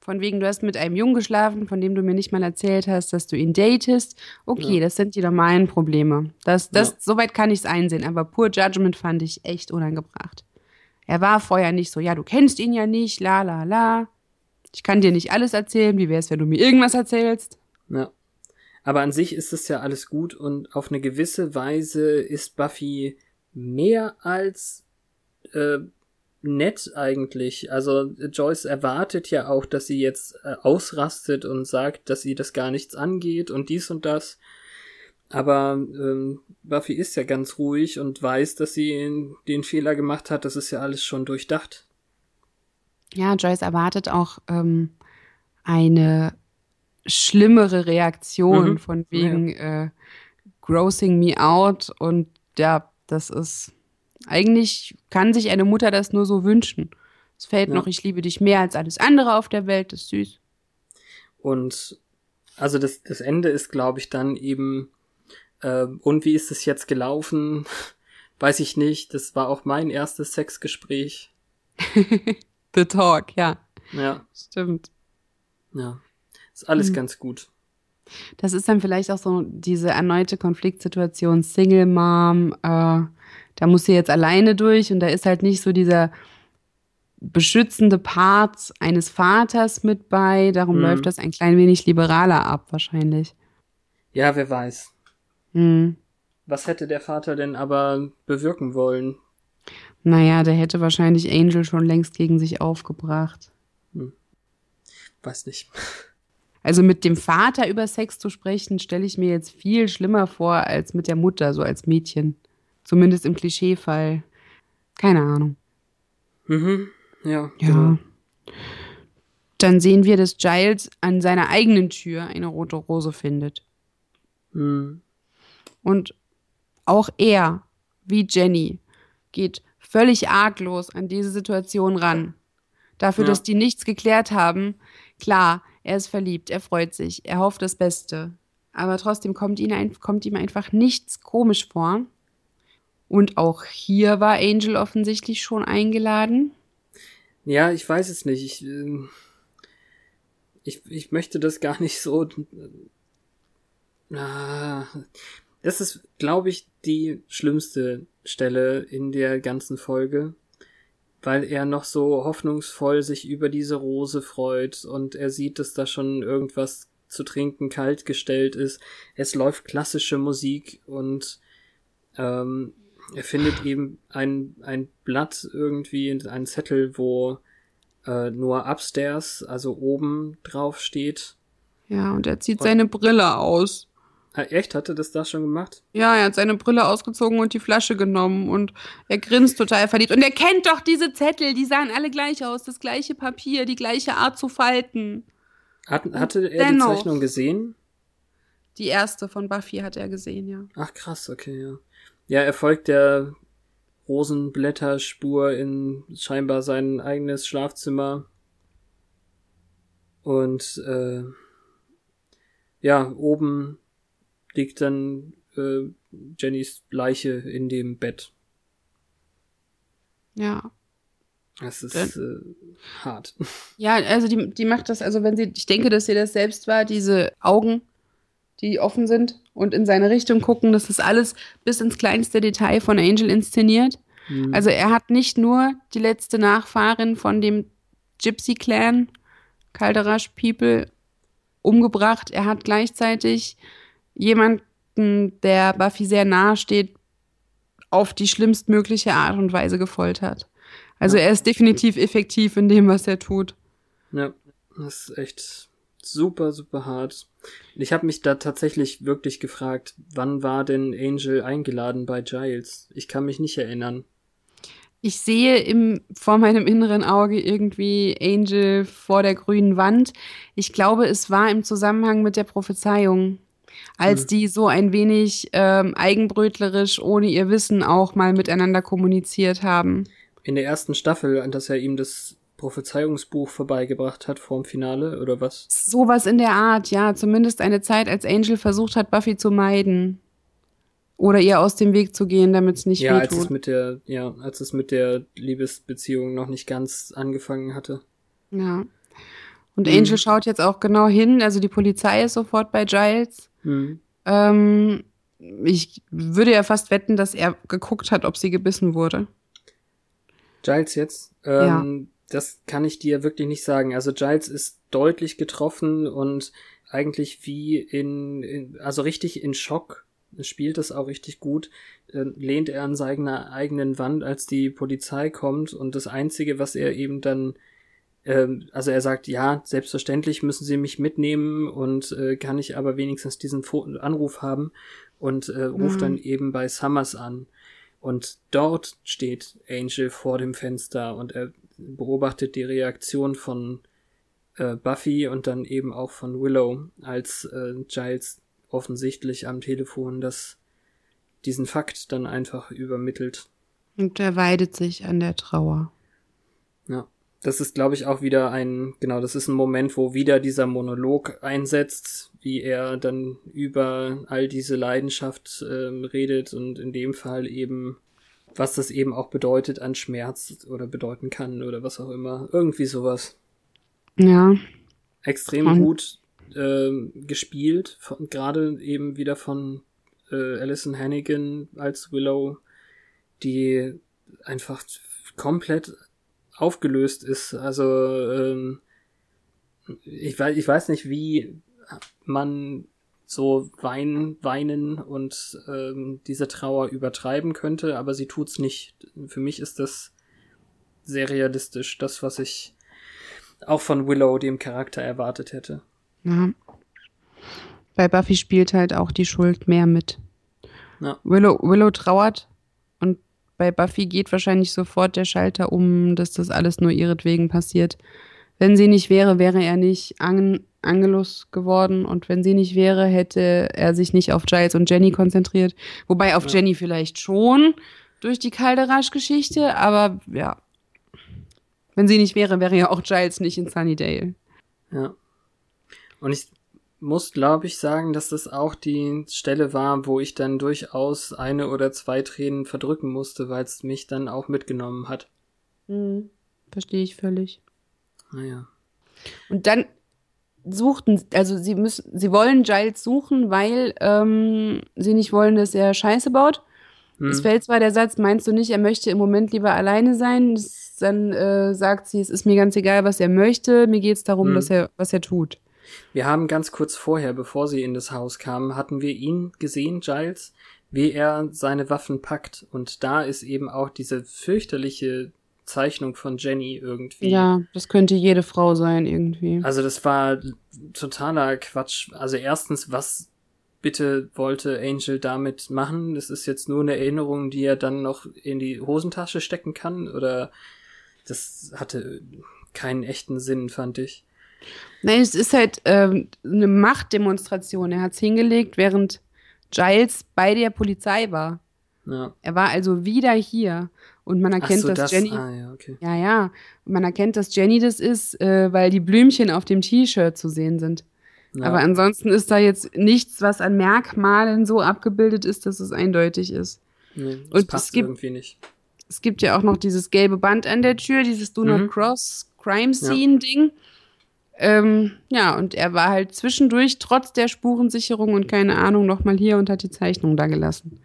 Von wegen, du hast mit einem Jungen geschlafen, von dem du mir nicht mal erzählt hast, dass du ihn datest. Okay, Ja. das sind die normalen Probleme. Das, das, Ja. Soweit kann ich es einsehen, aber Poor Judgment fand ich echt unangebracht. Er war vorher nicht so, ja, du kennst ihn ja nicht, la la la. Ich kann dir nicht alles erzählen. Wie wär's, wenn du mir irgendwas erzählst? Ja. Aber an sich ist es ja alles gut und auf eine gewisse Weise ist Buffy mehr als äh, nett eigentlich. Also Joyce erwartet ja auch, dass sie jetzt äh, ausrastet und sagt, dass sie das gar nichts angeht und dies und das. Aber ähm, Buffy ist ja ganz ruhig und weiß, dass sie den Fehler gemacht hat. Das ist ja alles schon durchdacht. Ja, Joyce erwartet auch ähm, eine schlimmere Reaktion mhm. von wegen ja. äh, grossing me out und ja, das ist eigentlich kann sich eine Mutter das nur so wünschen. Es fällt ja. noch, ich liebe dich mehr als alles andere auf der Welt, das ist süß. Und also das, das Ende ist, glaube ich, dann eben, äh, und wie ist es jetzt gelaufen? Weiß ich nicht. Das war auch mein erstes Sexgespräch. The Talk, ja. Ja. Stimmt. Ja. Ist alles mhm. ganz gut. Das ist dann vielleicht auch so diese erneute Konfliktsituation, Single Mom, äh, da muss sie jetzt alleine durch und da ist halt nicht so dieser beschützende Part eines Vaters mit bei. Darum mhm. läuft das ein klein wenig liberaler ab, wahrscheinlich. Ja, wer weiß. Mhm. Was hätte der Vater denn aber bewirken wollen? Naja, der hätte wahrscheinlich Angel schon längst gegen sich aufgebracht. Hm. Weiß nicht. Also mit dem Vater über Sex zu sprechen, stelle ich mir jetzt viel schlimmer vor als mit der Mutter, so als Mädchen. Zumindest im Klischeefall. Keine Ahnung. Mhm, ja. Ja. Genau. Dann sehen wir, dass Giles an seiner eigenen Tür eine rote Rose findet. Mhm. Und auch er, wie Jenny, geht völlig arglos an diese Situation ran. Dafür, ja. dass die nichts geklärt haben. Klar, er ist verliebt, er freut sich, er hofft das Beste. Aber trotzdem kommt, ihn, kommt ihm einfach nichts komisch vor. Und auch hier war Angel offensichtlich schon eingeladen. Ja, ich weiß es nicht. Ich, äh, ich, ich möchte das gar nicht so. Ah, das ist, glaube ich, die schlimmste Stelle in der ganzen Folge, weil er noch so hoffnungsvoll sich über diese Rose freut und er sieht, dass da schon irgendwas zu trinken kalt gestellt ist. Es läuft klassische Musik und ähm, er findet eben ein, ein Blatt irgendwie, ein Zettel, wo äh, nur upstairs, also oben drauf steht. Ja, und er zieht und, seine Brille aus. Echt? Hatte das da schon gemacht? Ja, er hat seine Brille ausgezogen und die Flasche genommen und er grinst total verliebt. Und er kennt doch diese Zettel, die sahen alle gleich aus, das gleiche Papier, die gleiche Art zu falten. Hat, hatte er dennoch, die Zeichnung gesehen? Die erste von Buffy hat er gesehen, ja. Ach krass, okay, ja. Ja, er folgt der Rosenblätterspur in scheinbar sein eigenes Schlafzimmer. Und äh, ja, oben liegt dann äh, Jennys Leiche in dem Bett. Ja. Das ist äh, hart. Ja, also die, die macht das, also wenn sie, ich denke, dass sie das selbst war, diese Augen, die offen sind und in seine Richtung gucken. Das ist alles bis ins kleinste Detail von Angel inszeniert. Mhm. Also er hat nicht nur die letzte Nachfahrin von dem Gypsy Clan, Calderash People, umgebracht. Er hat gleichzeitig jemanden, der Buffy sehr nahe steht, auf die schlimmstmögliche Art und Weise gefoltert. Also ja. er ist definitiv effektiv in dem, was er tut. Ja, das ist echt super, super hart. Ich habe mich da tatsächlich wirklich gefragt, wann war denn Angel eingeladen bei Giles? Ich kann mich nicht erinnern. Ich sehe im, vor meinem inneren Auge irgendwie Angel vor der grünen Wand. Ich glaube, es war im Zusammenhang mit der Prophezeiung, als hm. die so ein wenig ähm, eigenbrötlerisch, ohne ihr Wissen auch mal miteinander kommuniziert haben. In der ersten Staffel, dass er ihm das Prophezeiungsbuch vorbeigebracht hat vorm Finale oder was? Sowas in der Art, ja. Zumindest eine Zeit, als Angel versucht hat, Buffy zu meiden. Oder ihr aus dem Weg zu gehen, damit es nicht ja, wehtut. Als es mit der, ja, als es mit der Liebesbeziehung noch nicht ganz angefangen hatte. Ja. Und mhm. Angel schaut jetzt auch genau hin, also die Polizei ist sofort bei Giles. Mhm. Ähm, ich würde ja fast wetten, dass er geguckt hat, ob sie gebissen wurde. Giles jetzt? Ähm, ja das kann ich dir wirklich nicht sagen. Also Giles ist deutlich getroffen und eigentlich wie in, in also richtig in Schock, spielt es auch richtig gut, äh, lehnt er an seiner eigenen Wand, als die Polizei kommt und das Einzige, was er eben dann ähm, also er sagt, ja, selbstverständlich müssen Sie mich mitnehmen und äh, kann ich aber wenigstens diesen Fo Anruf haben und äh, ruft mhm. dann eben bei Summers an. Und dort steht Angel vor dem Fenster und er beobachtet die Reaktion von äh, Buffy und dann eben auch von Willow, als äh, Giles offensichtlich am Telefon das diesen Fakt dann einfach übermittelt. Und er weidet sich an der Trauer. Ja das ist, glaube ich, auch wieder ein, genau, das ist ein Moment, wo wieder dieser Monolog einsetzt, wie er dann über all diese Leidenschaft ähm, redet und in dem Fall eben, was das eben auch bedeutet an Schmerz oder bedeuten kann oder was auch immer. Irgendwie sowas. Ja. Extrem und gut ähm, gespielt, gerade eben wieder von äh, Alison Hannigan als Willow, die einfach komplett aufgelöst ist. Also ähm, ich weiß, ich weiß nicht, wie man so weinen, weinen und ähm, diese Trauer übertreiben könnte, aber sie tut's nicht. Für mich ist das sehr realistisch, das, was ich auch von Willow, dem Charakter, erwartet hätte. Ja. Bei Buffy spielt halt auch die Schuld mehr mit. Ja. Willow, Willow trauert bei Buffy geht wahrscheinlich sofort der Schalter um, dass das alles nur ihretwegen passiert. Wenn sie nicht wäre, wäre er nicht An Angelus geworden und wenn sie nicht wäre, hätte er sich nicht auf Giles und Jenny konzentriert. Wobei auf ja. Jenny vielleicht schon durch die Calderash-Geschichte, aber ja. Wenn sie nicht wäre, wäre ja auch Giles nicht in Sunnydale. Ja. Und ich muss, glaube ich, sagen, dass das auch die Stelle war, wo ich dann durchaus eine oder zwei Tränen verdrücken musste, weil es mich dann auch mitgenommen hat. Mhm. Verstehe ich völlig. Naja. Und dann suchten, also sie müssen, sie wollen Giles suchen, weil ähm, sie nicht wollen, dass er Scheiße baut. Hm. Es fällt zwar der Satz, meinst du nicht, er möchte im Moment lieber alleine sein? Das, dann äh, sagt sie, es ist mir ganz egal, was er möchte, mir geht es darum, hm. dass er, was er tut. Wir haben ganz kurz vorher, bevor sie in das Haus kamen, hatten wir ihn gesehen, Giles, wie er seine Waffen packt. Und da ist eben auch diese fürchterliche Zeichnung von Jenny irgendwie. Ja, das könnte jede Frau sein irgendwie. Also das war totaler Quatsch. Also erstens, was bitte wollte Angel damit machen? Das ist jetzt nur eine Erinnerung, die er dann noch in die Hosentasche stecken kann oder das hatte keinen echten Sinn, fand ich. Nein, es ist halt ähm, eine Machtdemonstration. Er hat es hingelegt, während Giles bei der Polizei war. Ja. Er war also wieder hier. Und man erkennt, so, dass das, Jenny. Ah, ja, okay. ja, ja. Man erkennt, dass Jenny das ist, äh, weil die Blümchen auf dem T-Shirt zu sehen sind. Ja. Aber ansonsten ist da jetzt nichts, was an Merkmalen so abgebildet ist, dass es eindeutig ist. Nee, das Und passt es gibt, irgendwie nicht. Es gibt ja auch noch dieses gelbe Band an der Tür, dieses Do Not mhm. Cross Crime Scene Ding. Ähm, ja, und er war halt zwischendurch, trotz der Spurensicherung und keine Ahnung, nochmal hier und hat die Zeichnung da gelassen.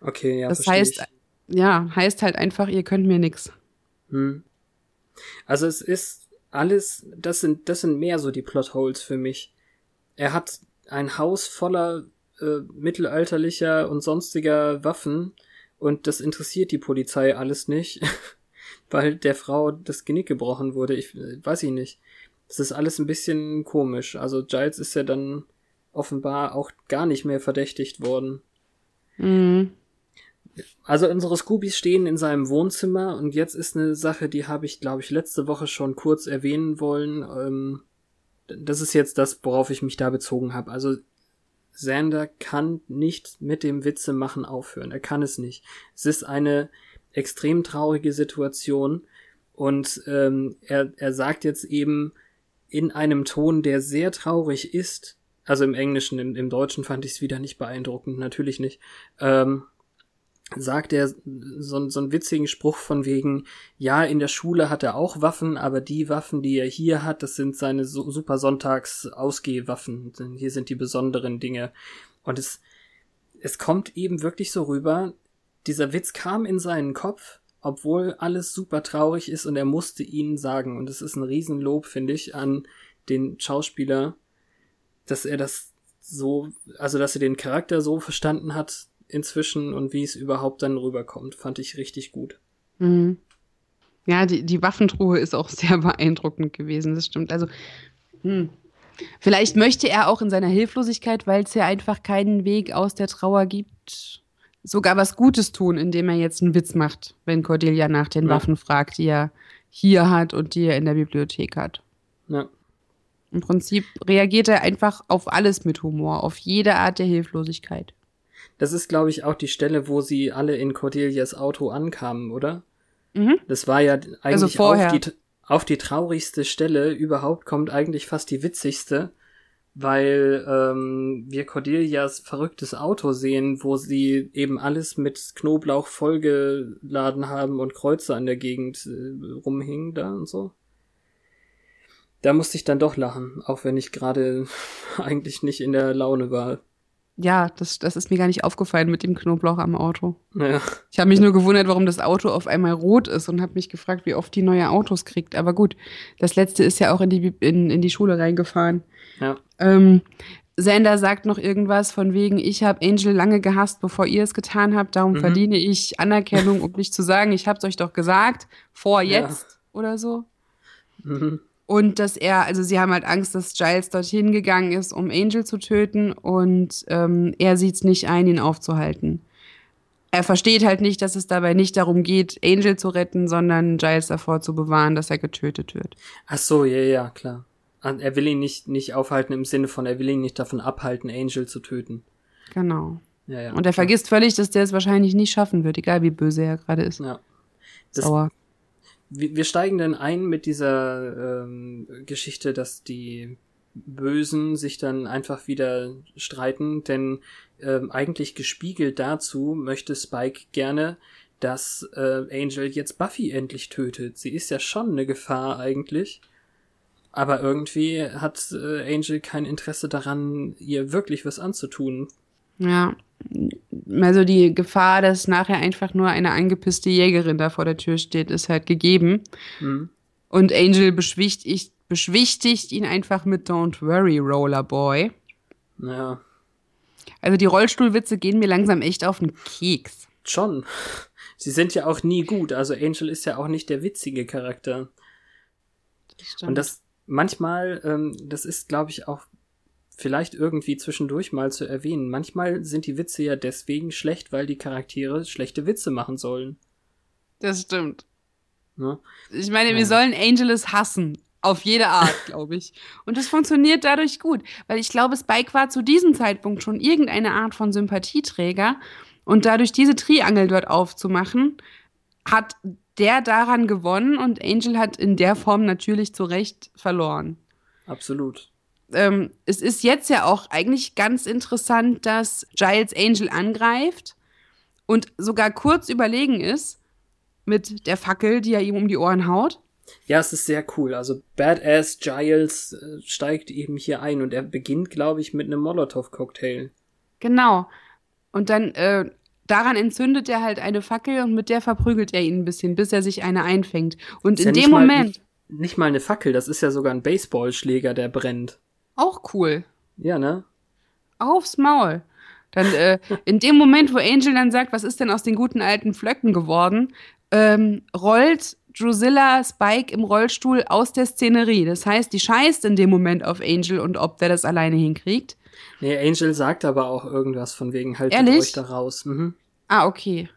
Okay, ja. Das heißt, ich. ja, heißt halt einfach, ihr könnt mir nix. Hm. Also es ist alles, das sind, das sind mehr so die Plotholes für mich. Er hat ein Haus voller äh, mittelalterlicher und sonstiger Waffen und das interessiert die Polizei alles nicht, weil der Frau das Genick gebrochen wurde. Ich äh, weiß ich nicht. Das ist alles ein bisschen komisch. Also Giles ist ja dann offenbar auch gar nicht mehr verdächtigt worden. Mhm. Also unsere Scoobies stehen in seinem Wohnzimmer und jetzt ist eine Sache, die habe ich, glaube ich, letzte Woche schon kurz erwähnen wollen. Ähm, das ist jetzt das, worauf ich mich da bezogen habe. Also Sander kann nicht mit dem Witze machen aufhören. Er kann es nicht. Es ist eine extrem traurige Situation und ähm, er, er sagt jetzt eben, in einem Ton, der sehr traurig ist. Also im Englischen, im, im Deutschen fand ich es wieder nicht beeindruckend, natürlich nicht. Ähm, sagt er so, so einen witzigen Spruch von wegen, ja, in der Schule hat er auch Waffen, aber die Waffen, die er hier hat, das sind seine so, super Sonntags-Ausgehwaffen. Hier sind die besonderen Dinge. Und es, es kommt eben wirklich so rüber, dieser Witz kam in seinen Kopf obwohl alles super traurig ist und er musste ihnen sagen. Und es ist ein Riesenlob, finde ich, an den Schauspieler, dass er das so, also dass er den Charakter so verstanden hat inzwischen und wie es überhaupt dann rüberkommt, fand ich richtig gut. Mhm. Ja, die, die Waffentruhe ist auch sehr beeindruckend gewesen, das stimmt. Also, hm. vielleicht möchte er auch in seiner Hilflosigkeit, weil es ja einfach keinen Weg aus der Trauer gibt, sogar was Gutes tun, indem er jetzt einen Witz macht, wenn Cordelia nach den Ja. Waffen fragt, die er hier hat und die er in der Bibliothek hat. Ja. Im Prinzip reagiert er einfach auf alles mit Humor, auf jede Art der Hilflosigkeit. Das ist, glaube ich, auch die Stelle, wo sie alle in Cordelias Auto ankamen, oder? Mhm. Das war ja eigentlich Also auf, die, auf die traurigste Stelle überhaupt kommt eigentlich fast die witzigste, weil ähm, wir Cordelias verrücktes Auto sehen, wo sie eben alles mit Knoblauch vollgeladen haben und Kreuze an der Gegend äh, rumhingen da und so. Da musste ich dann doch lachen, auch wenn ich gerade eigentlich nicht in der Laune war. Ja, das, das ist mir gar nicht aufgefallen mit dem Knoblauch am Auto. Naja, Ich habe mich nur gewundert, warum das Auto auf einmal rot ist und habe mich gefragt, wie oft die neue Autos kriegt. Aber gut, das letzte ist ja auch in die, in, in die Schule reingefahren. Ja. Ähm, Sander sagt noch irgendwas von wegen, ich habe Angel lange gehasst, bevor ihr es getan habt. Darum Mhm. verdiene ich Anerkennung, um nicht zu sagen, ich hab's euch doch gesagt, vor Ja. jetzt oder so. Mhm. Und dass er, also sie haben halt Angst, dass Giles dorthin gegangen ist, um Angel zu töten und ähm, er sieht's nicht ein, ihn aufzuhalten. Er versteht halt nicht, dass es dabei nicht darum geht, Angel zu retten, sondern Giles davor zu bewahren, dass er getötet wird. Ach so, ja, ja, klar. Er will ihn nicht, nicht aufhalten im Sinne von, er will ihn nicht davon abhalten, Angel zu töten. Genau. Ja, ja. Und er vergisst völlig, dass der es wahrscheinlich nicht schaffen wird, egal wie böse er gerade ist. Ja. Das, Sauer. wir, wir steigen dann ein mit dieser ähm, Geschichte, dass die Bösen sich dann einfach wieder streiten, denn ähm, eigentlich gespiegelt dazu möchte Spike gerne, dass äh, Angel jetzt Buffy endlich tötet. Sie ist ja schon eine Gefahr eigentlich. Aber irgendwie hat äh, Angel kein Interesse daran, ihr wirklich was anzutun. Ja. Also die Gefahr, dass nachher einfach nur eine angepisste Jägerin da vor der Tür steht, ist halt gegeben. Hm. Und Angel beschwichtigt, beschwichtigt ihn einfach mit Don't worry, Rollerboy. Naja, Also die Rollstuhlwitze gehen mir langsam echt auf den Keks. schon. Sie sind ja auch nie gut. Also Angel ist ja auch nicht der witzige Charakter. Und das manchmal, ähm, das ist, glaube ich, auch vielleicht irgendwie zwischendurch mal zu erwähnen. Manchmal sind die Witze ja deswegen schlecht, weil die Charaktere schlechte Witze machen sollen. das stimmt. Ne? Ich meine, Ja. wir sollen Angeles hassen. Auf jede Art, glaube ich. Und das funktioniert dadurch gut. Weil ich glaube, Spike war zu diesem Zeitpunkt schon irgendeine Art von Sympathieträger. Und dadurch diese Triangel dort aufzumachen, hat der daran gewonnen und Angel hat in der Form natürlich zu Recht verloren. Absolut. Ähm, es ist jetzt ja auch eigentlich ganz interessant, dass Giles Angel angreift und sogar kurz überlegen ist mit der Fackel, die er ihm um die Ohren haut. Ja, es ist sehr cool. Also Badass Giles äh, steigt eben hier ein und er beginnt, glaube ich, mit einem Molotow-Cocktail. Genau. Und dann äh, daran entzündet er halt eine Fackel und mit der verprügelt er ihn ein bisschen, bis er sich eine einfängt. Und in ja dem mal- Moment Nicht, nicht mal eine Fackel, das ist ja sogar ein Baseballschläger, der brennt. auch cool. Ja, ne? Aufs Maul. Dann äh, in dem Moment, wo Angel dann sagt, was ist denn aus den guten alten Flöcken geworden, ähm, rollt Drusilla Spike im Rollstuhl aus der Szenerie. Das heißt, die scheißt in dem Moment auf Angel und ob der das alleine hinkriegt. Nee, Angel sagt aber auch irgendwas von wegen, Ehrlich? euch da raus. Mhm. Ah, okay.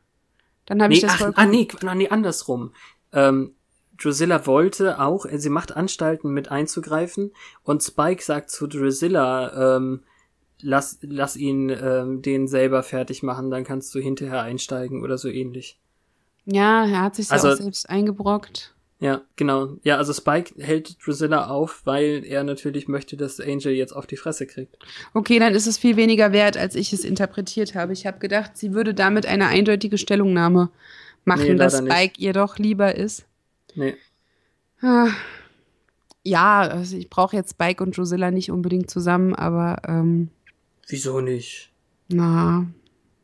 Dann habe Nee, ich das ach, ah, vollkommen. nee, ah, nee, andersrum. Ähm, Drusilla wollte auch, äh, sie macht Anstalten mit einzugreifen und Spike sagt zu Drusilla, ähm, lass, lass ihn ähm, den selber fertig machen, dann kannst du hinterher einsteigen oder so ähnlich. Ja, er hat sich Also- auch selbst eingebrockt. Ja, genau. Ja, also Spike hält Drusilla auf, weil er natürlich möchte, dass Angel jetzt auf die Fresse kriegt. Okay, dann ist es viel weniger wert, als ich es interpretiert habe. Ich habe gedacht, sie würde damit eine eindeutige Stellungnahme machen, Nee, dass leider nicht. Spike ihr doch lieber ist. Nee. Ah. Ja, also ich brauche jetzt Spike und Drusilla nicht unbedingt zusammen, aber ähm, Wieso nicht? na,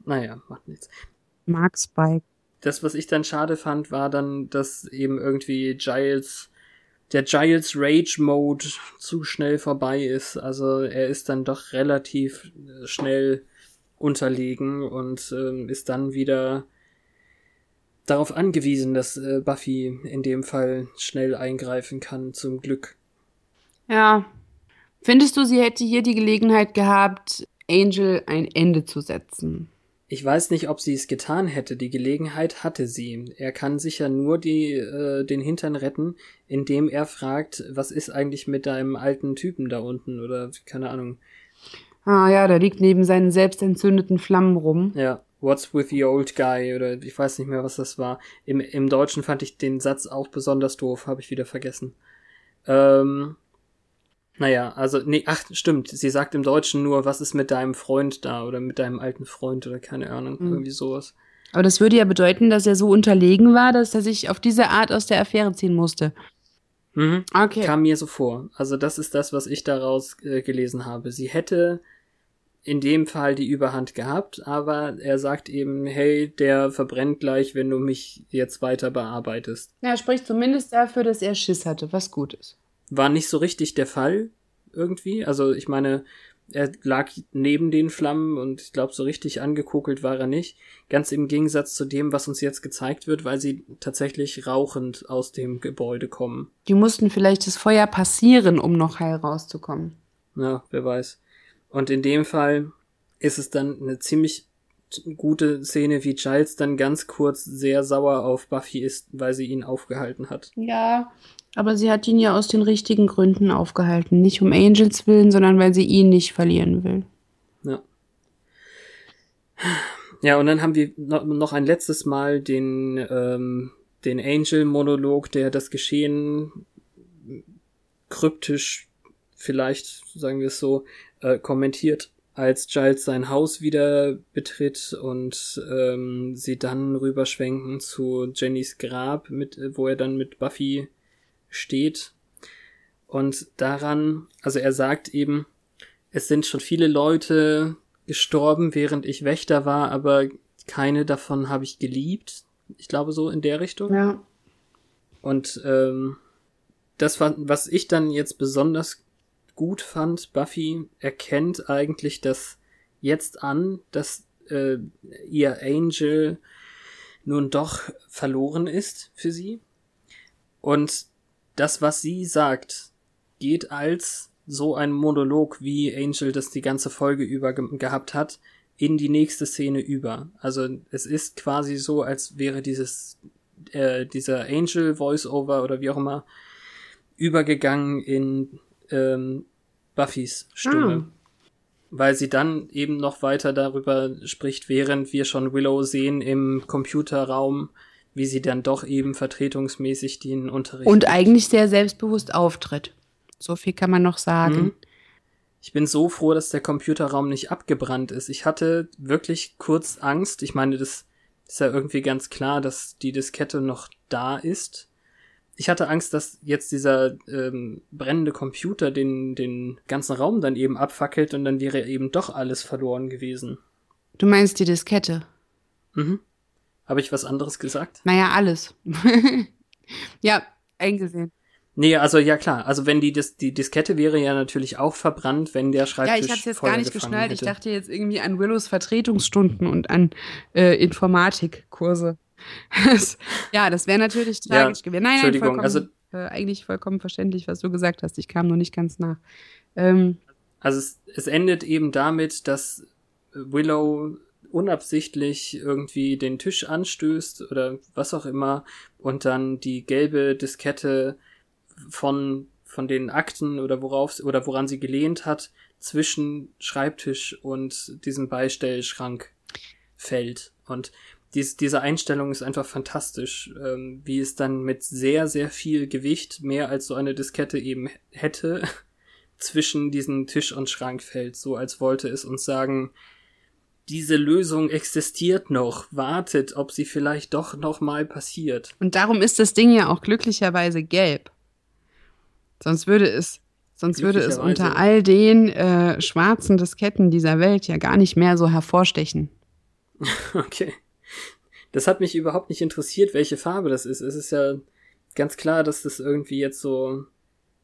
Naja, macht nichts. mag Spike. Das, was ich dann schade fand, war dann, dass eben irgendwie Giles der Giles Rage Mode zu schnell vorbei ist. Also er ist dann doch relativ äh, schnell unterlegen und ähm, ist dann wieder darauf angewiesen, dass äh, Buffy in dem Fall schnell eingreifen kann, zum Glück. Ja. Findest du, sie hätte hier die Gelegenheit gehabt, Angel ein Ende zu setzen? Ich weiß nicht, ob sie es getan hätte. Die Gelegenheit hatte sie. Er kann sicher nur die, äh, den Hintern retten, indem er fragt, was ist eigentlich mit deinem alten Typen da unten oder keine Ahnung. Ah ja, der liegt neben seinen selbst entzündeten Flammen rum. Ja, what's with the old guy oder ich weiß nicht mehr, was das war. Im, im Deutschen fand ich den Satz auch besonders doof, habe ich wieder vergessen. Ähm, naja, also, nee, ach, stimmt. Sie sagt im Deutschen nur, was ist mit deinem Freund da oder mit deinem alten Freund oder keine Ahnung, Mhm. irgendwie sowas. Aber das würde ja bedeuten, dass er so unterlegen war, dass er sich auf diese Art aus der Affäre ziehen musste. Mhm. Okay. Kam mir so vor. Also, das ist das, was ich daraus äh, gelesen habe. Sie hätte in dem Fall die Überhand gehabt, aber er sagt eben, hey, der verbrennt gleich, wenn du mich jetzt weiter bearbeitest. Ja, spricht zumindest dafür, dass er Schiss hatte, was gut ist. War nicht so richtig der Fall irgendwie. Also ich meine, er lag neben den Flammen und ich glaube, so richtig angekokelt war er nicht. Ganz im Gegensatz zu dem, was uns jetzt gezeigt wird, weil sie tatsächlich rauchend aus dem Gebäude kommen. Die mussten vielleicht das Feuer passieren, um noch heil rauszukommen. Ja, wer weiß. Und in dem Fall ist es dann eine ziemlich gute Szene, wie Giles dann ganz kurz sehr sauer auf Buffy ist, weil sie ihn aufgehalten hat. Ja, aber sie hat ihn ja aus den richtigen Gründen aufgehalten. Nicht um Angels willen, sondern weil sie ihn nicht verlieren will. Ja. Ja, und dann haben wir no- noch ein letztes Mal den, ähm, den Angel-Monolog, der das Geschehen kryptisch, vielleicht sagen wir es so, äh, kommentiert, als Giles sein Haus wieder betritt und ähm, sie dann rüberschwenken zu Jennys Grab, mit, wo er dann mit Buffy steht. Und daran, also er sagt eben, es sind schon viele Leute gestorben, während ich Wächter war, aber keine davon habe ich geliebt. Ich glaube so in der Richtung. Ja. Und ähm, das war, was ich dann jetzt besonders gut fand, Buffy erkennt eigentlich das jetzt an, dass äh, ihr Angel nun doch verloren ist für sie. Und das, was sie sagt, geht als so ein Monolog, wie Angel das die ganze Folge über ge gehabt hat, in die nächste Szene über. Also es ist quasi so, als wäre dieses äh, dieser Angel Voiceover oder wie auch immer übergegangen in ähm, Buffys Stimme. Ah. Weil sie dann eben noch weiter darüber spricht, während wir schon Willow sehen im Computerraum, wie sie dann doch eben vertretungsmäßig den Unterricht. Und eigentlich sehr selbstbewusst auftritt. So viel kann man noch sagen. Mhm. Ich bin so froh, dass der Computerraum nicht abgebrannt ist. Ich hatte wirklich kurz Angst. Ich meine, das ist ja irgendwie ganz klar, dass die Diskette noch da ist. Ich hatte Angst, dass jetzt dieser ähm, brennende Computer den, den ganzen Raum dann eben abfackelt und dann wäre eben doch alles verloren gewesen. Du meinst die Diskette? Mhm. Habe ich was anderes gesagt? Naja, alles. ja, eingesehen. Nee, also ja klar. Also wenn die, Dis die Diskette wäre ja natürlich auch verbrannt, wenn der Ja, Schreibtisch ich hab's jetzt Feuer gar nicht geschnallt. Ich hätte. dachte jetzt irgendwie an Willows Vertretungsstunden und an äh, Informatikkurse. Ja, das wäre natürlich Ja, tragisch gewesen. Nein, nein, Entschuldigung, vollkommen, also- äh, eigentlich vollkommen verständlich, was du gesagt hast. Ich kam nur nicht ganz nach. Ähm, Also es, es endet eben damit, dass Willow unabsichtlich irgendwie den Tisch anstößt oder was auch immer und dann die gelbe Diskette von von den Akten oder worauf oder woran sie gelehnt hat zwischen Schreibtisch und diesem Beistellschrank fällt. Und dies, diese Einstellung ist einfach fantastisch, ähm, wie es dann mit sehr, sehr viel Gewicht, mehr als so eine Diskette eben hätte, zwischen diesen Tisch und Schrank fällt, so als wollte es uns sagen, diese Lösung existiert noch, wartet, ob sie vielleicht doch noch mal passiert. und darum ist das Ding ja auch glücklicherweise gelb. Sonst würde es, sonst würde es unter all den äh, schwarzen Disketten dieser Welt ja gar nicht mehr so hervorstechen. Okay. Das hat mich überhaupt nicht interessiert, welche Farbe das ist. Es ist ja ganz klar, dass das irgendwie jetzt so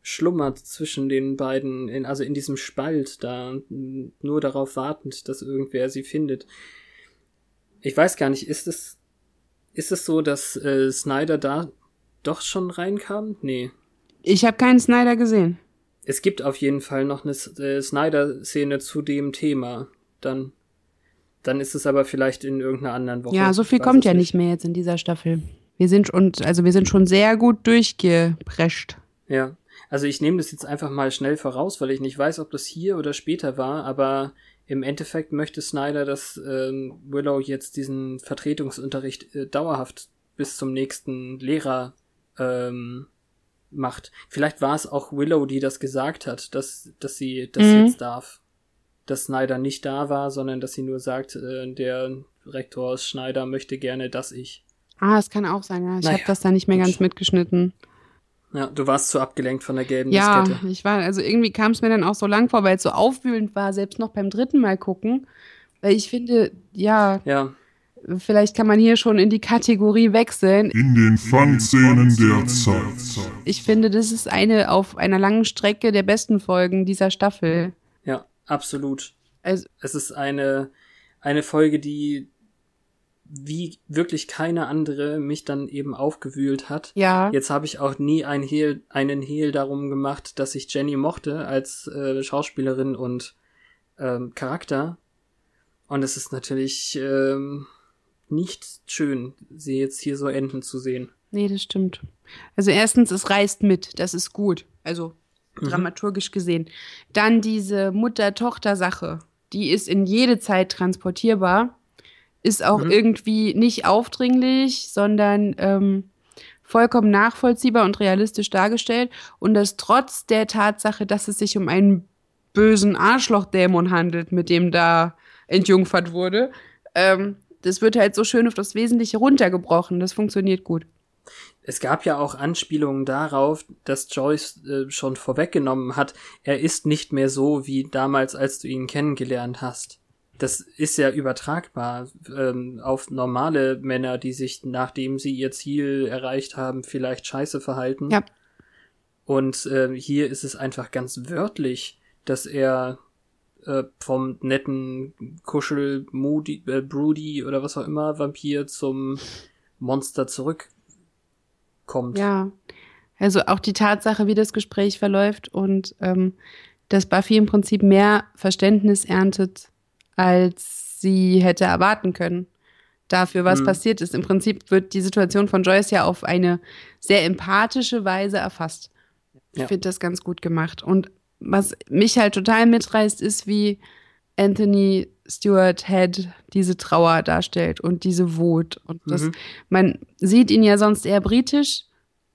schlummert zwischen den beiden, in, also in diesem Spalt da, nur darauf wartend, dass irgendwer sie findet. Ich weiß gar nicht, ist es, ist es so, dass äh, Snyder da doch schon reinkam? Nee. Ich habe keinen Snyder gesehen. Es gibt auf jeden Fall noch eine äh, Snyder-Szene zu dem Thema. Dann, dann ist es aber vielleicht in irgendeiner anderen Woche. Ja, so viel kommt ja nicht mehr jetzt in dieser Staffel. Wir sind und also wir sind schon sehr gut durchgeprescht. Ja, also ich nehme das jetzt einfach mal schnell voraus, weil ich nicht weiß, ob das hier oder später war, aber im Endeffekt möchte Snyder, dass ähm, Willow jetzt diesen Vertretungsunterricht äh, dauerhaft bis zum nächsten Lehrer ähm, macht. Vielleicht war es auch Willow, die das gesagt hat, dass, dass sie das Mhm. jetzt darf. Dass Snyder nicht da war, sondern dass sie nur sagt, äh, der Rektor Schneider möchte gerne, dass ich. Ah, es kann auch sein, ja. Ich Naja, habe das da nicht mehr ganz mitgeschnitten. Ja, du warst zu abgelenkt von der gelben Ja, Diskette. ich war, also irgendwie kam es mir dann auch so lang vor, weil es so aufwühlend war, selbst noch beim dritten Mal gucken. Weil ich finde, ja, Ja, vielleicht kann man hier schon in die Kategorie wechseln. In den Fun-Szenen der Zeit. Ich finde, das ist eine auf einer langen Strecke der besten Folgen dieser Staffel. ja, absolut. Also, Es ist eine, eine Folge, die wie wirklich keine andere mich dann eben aufgewühlt hat. ja. Jetzt habe ich auch nie ein Hehl, einen Hehl darum gemacht, dass ich Jenny mochte als äh, Schauspielerin und ähm, Charakter. Und es ist natürlich ähm, nicht schön, sie jetzt hier so enden zu sehen. Nee, das stimmt. Also erstens, es reißt mit, das ist gut. Also Mhm. dramaturgisch gesehen. Dann diese Mutter-Tochter-Sache, die ist in jede Zeit transportierbar, ist auch Mhm. irgendwie nicht aufdringlich, sondern ähm, vollkommen nachvollziehbar und realistisch dargestellt. Und das trotz der Tatsache, dass es sich um einen bösen Arschlochdämon handelt, mit dem da entjungfert wurde. Ähm, das wird halt so schön auf das Wesentliche runtergebrochen. Das funktioniert gut. Es gab ja auch Anspielungen darauf, dass Joyce äh, schon vorweggenommen hat, er ist nicht mehr so wie damals, als du ihn kennengelernt hast. Das ist ja übertragbar ähm, auf normale Männer, die sich, nachdem sie ihr Ziel erreicht haben, vielleicht scheiße verhalten. Ja. Und äh, hier ist es einfach ganz wörtlich, dass er äh, vom netten Kuschel Moody, äh, Broody oder was auch immer Vampir zum Monster zurückkommt. Ja, also auch die Tatsache, wie das Gespräch verläuft und ähm, dass Buffy im Prinzip mehr Verständnis erntet, als sie hätte erwarten können dafür, was Mhm. passiert ist. Im Prinzip wird die Situation von Joyce ja auf eine sehr empathische Weise erfasst. Ich Ja. finde das ganz gut gemacht. Und was mich halt total mitreißt, ist, wie Anthony Stewart Head diese Trauer darstellt und diese Wut. Und das, Mhm. man sieht ihn ja sonst eher britisch,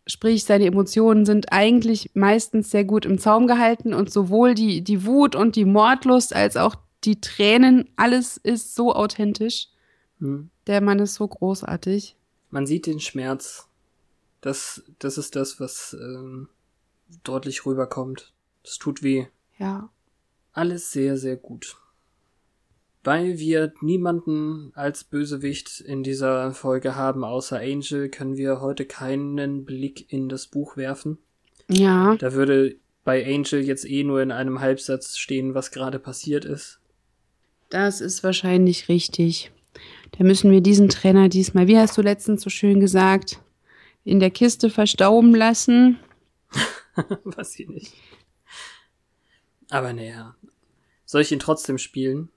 sprich seine Emotionen sind eigentlich meistens sehr gut im Zaum gehalten und sowohl die, die Wut und die Mordlust als auch die Tränen, alles ist so authentisch. Hm. Der Mann ist so großartig. Man sieht den Schmerz. Das, das ist das, was ähm, deutlich rüberkommt. Das tut weh. Ja. Alles sehr, sehr gut. Weil wir niemanden als Bösewicht in dieser Folge haben, außer Angel, können wir heute keinen Blick in das Buch werfen. Ja. Da würde bei Angel jetzt eh nur in einem Halbsatz stehen, was gerade passiert ist. Das ist wahrscheinlich richtig. Da müssen wir diesen Trainer diesmal, wie hast du letztens so schön gesagt, in der Kiste verstauben lassen. Weiß ich nicht. Aber naja. Soll ich ihn trotzdem spielen?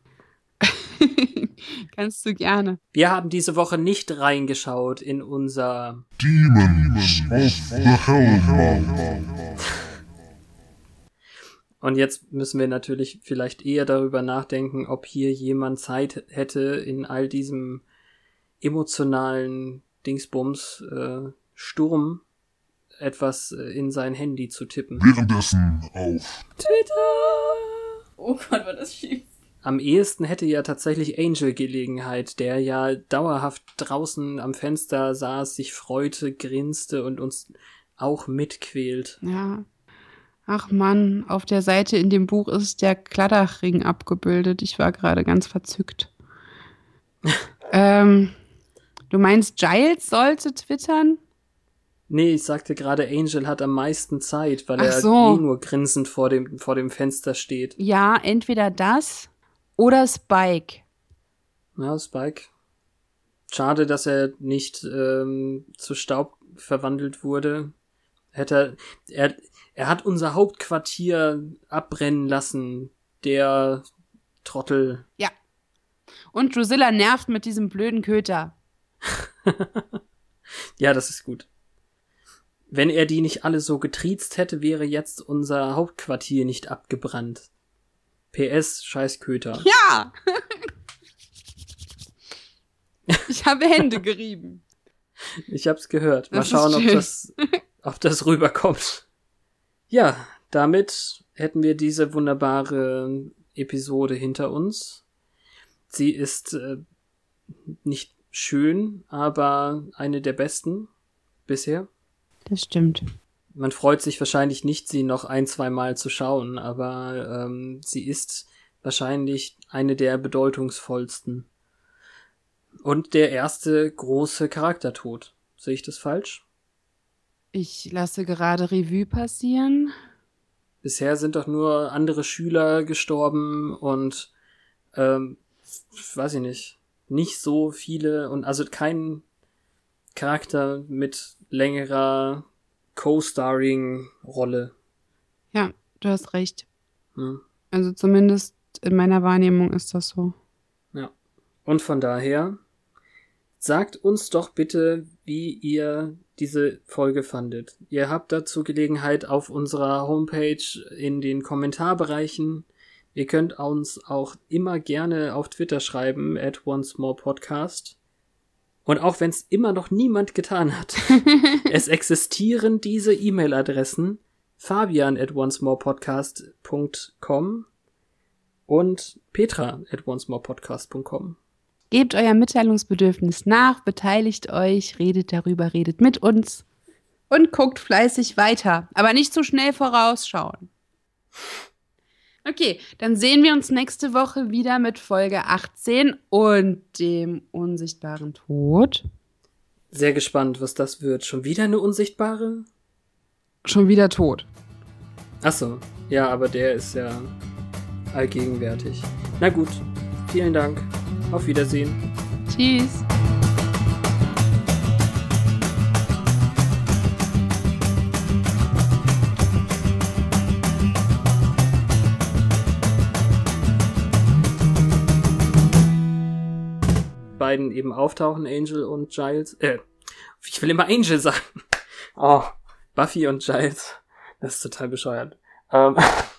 Kannst du gerne. Wir haben diese Woche nicht reingeschaut in unser Demons of the Hellmouth. Und jetzt müssen wir natürlich vielleicht eher darüber nachdenken, ob hier jemand Zeit hätte, in all diesem emotionalen Dingsbums äh, Sturm etwas äh, in sein Handy zu tippen. Währenddessen auf Twitter! Oh Gott, war das schief. Am ehesten hätte ja tatsächlich Angel Gelegenheit, der ja dauerhaft draußen am Fenster saß, sich freute, grinste und uns auch mitquält. Ja. Ach Mann, auf der Seite in dem Buch ist der Kladdachring abgebildet. Ich war gerade ganz verzückt. ähm, du meinst, Giles sollte twittern? Nee, ich sagte gerade, Angel hat am meisten Zeit, weil Ach er so. eh nur grinsend vor dem, vor dem Fenster steht. Ja, entweder das oder Spike. Ja, Spike. Schade, dass er nicht ähm, zu Staub verwandelt wurde. Hätte er, er, er hat unser Hauptquartier abbrennen lassen. Der Trottel. Ja. Und Drusilla nervt mit diesem blöden Köter. Ja, das ist gut. Wenn er die nicht alle so getriezt hätte, wäre jetzt unser Hauptquartier nicht abgebrannt. PS, scheiß Köter. Ja! ich habe Hände gerieben. Ich hab's gehört. Mal Das schauen, ob das, ob das rüberkommt. Ja, damit hätten wir diese wunderbare Episode hinter uns. Sie ist äh, nicht schön, aber eine der besten bisher. Das stimmt. Man freut sich wahrscheinlich nicht, sie noch ein, zwei Mal zu schauen, aber ähm, sie ist wahrscheinlich eine der bedeutungsvollsten. Und der erste große Charaktertod. Sehe ich das falsch? Ich lasse gerade Revue passieren. Bisher sind doch nur andere Schüler gestorben und ähm, weiß ich nicht, nicht so viele und also kein Charakter mit längerer Co-Starring-Rolle. Ja, du hast recht. Hm. Also zumindest in meiner Wahrnehmung ist das so. Und von daher, sagt uns doch bitte, wie ihr diese Folge fandet. Ihr habt dazu Gelegenheit auf unserer Homepage in den Kommentarbereichen. Ihr könnt uns auch immer gerne auf Twitter schreiben, at oncemorepodcast. Und auch wenn es immer noch niemand getan hat, es existieren diese E-Mail-Adressen fabian at oncemorepodcast.com und petra at oncemorepodcast.com. Gebt euer Mitteilungsbedürfnis nach, beteiligt euch, redet darüber, redet mit uns und guckt fleißig weiter. Aber nicht zu schnell vorausschauen. Okay, dann sehen wir uns nächste Woche wieder mit Folge 18 und dem unsichtbaren Tod. Sehr gespannt, was das wird. Schon wieder eine unsichtbare? Schon wieder tot. Ach so, ja, aber der ist ja allgegenwärtig. Na gut, vielen Dank. Auf Wiedersehen. Tschüss. Beiden eben auftauchen, Angel und Giles. Äh, ich will immer Angel sagen. Oh, Buffy und Giles. Das ist total bescheuert. Ähm,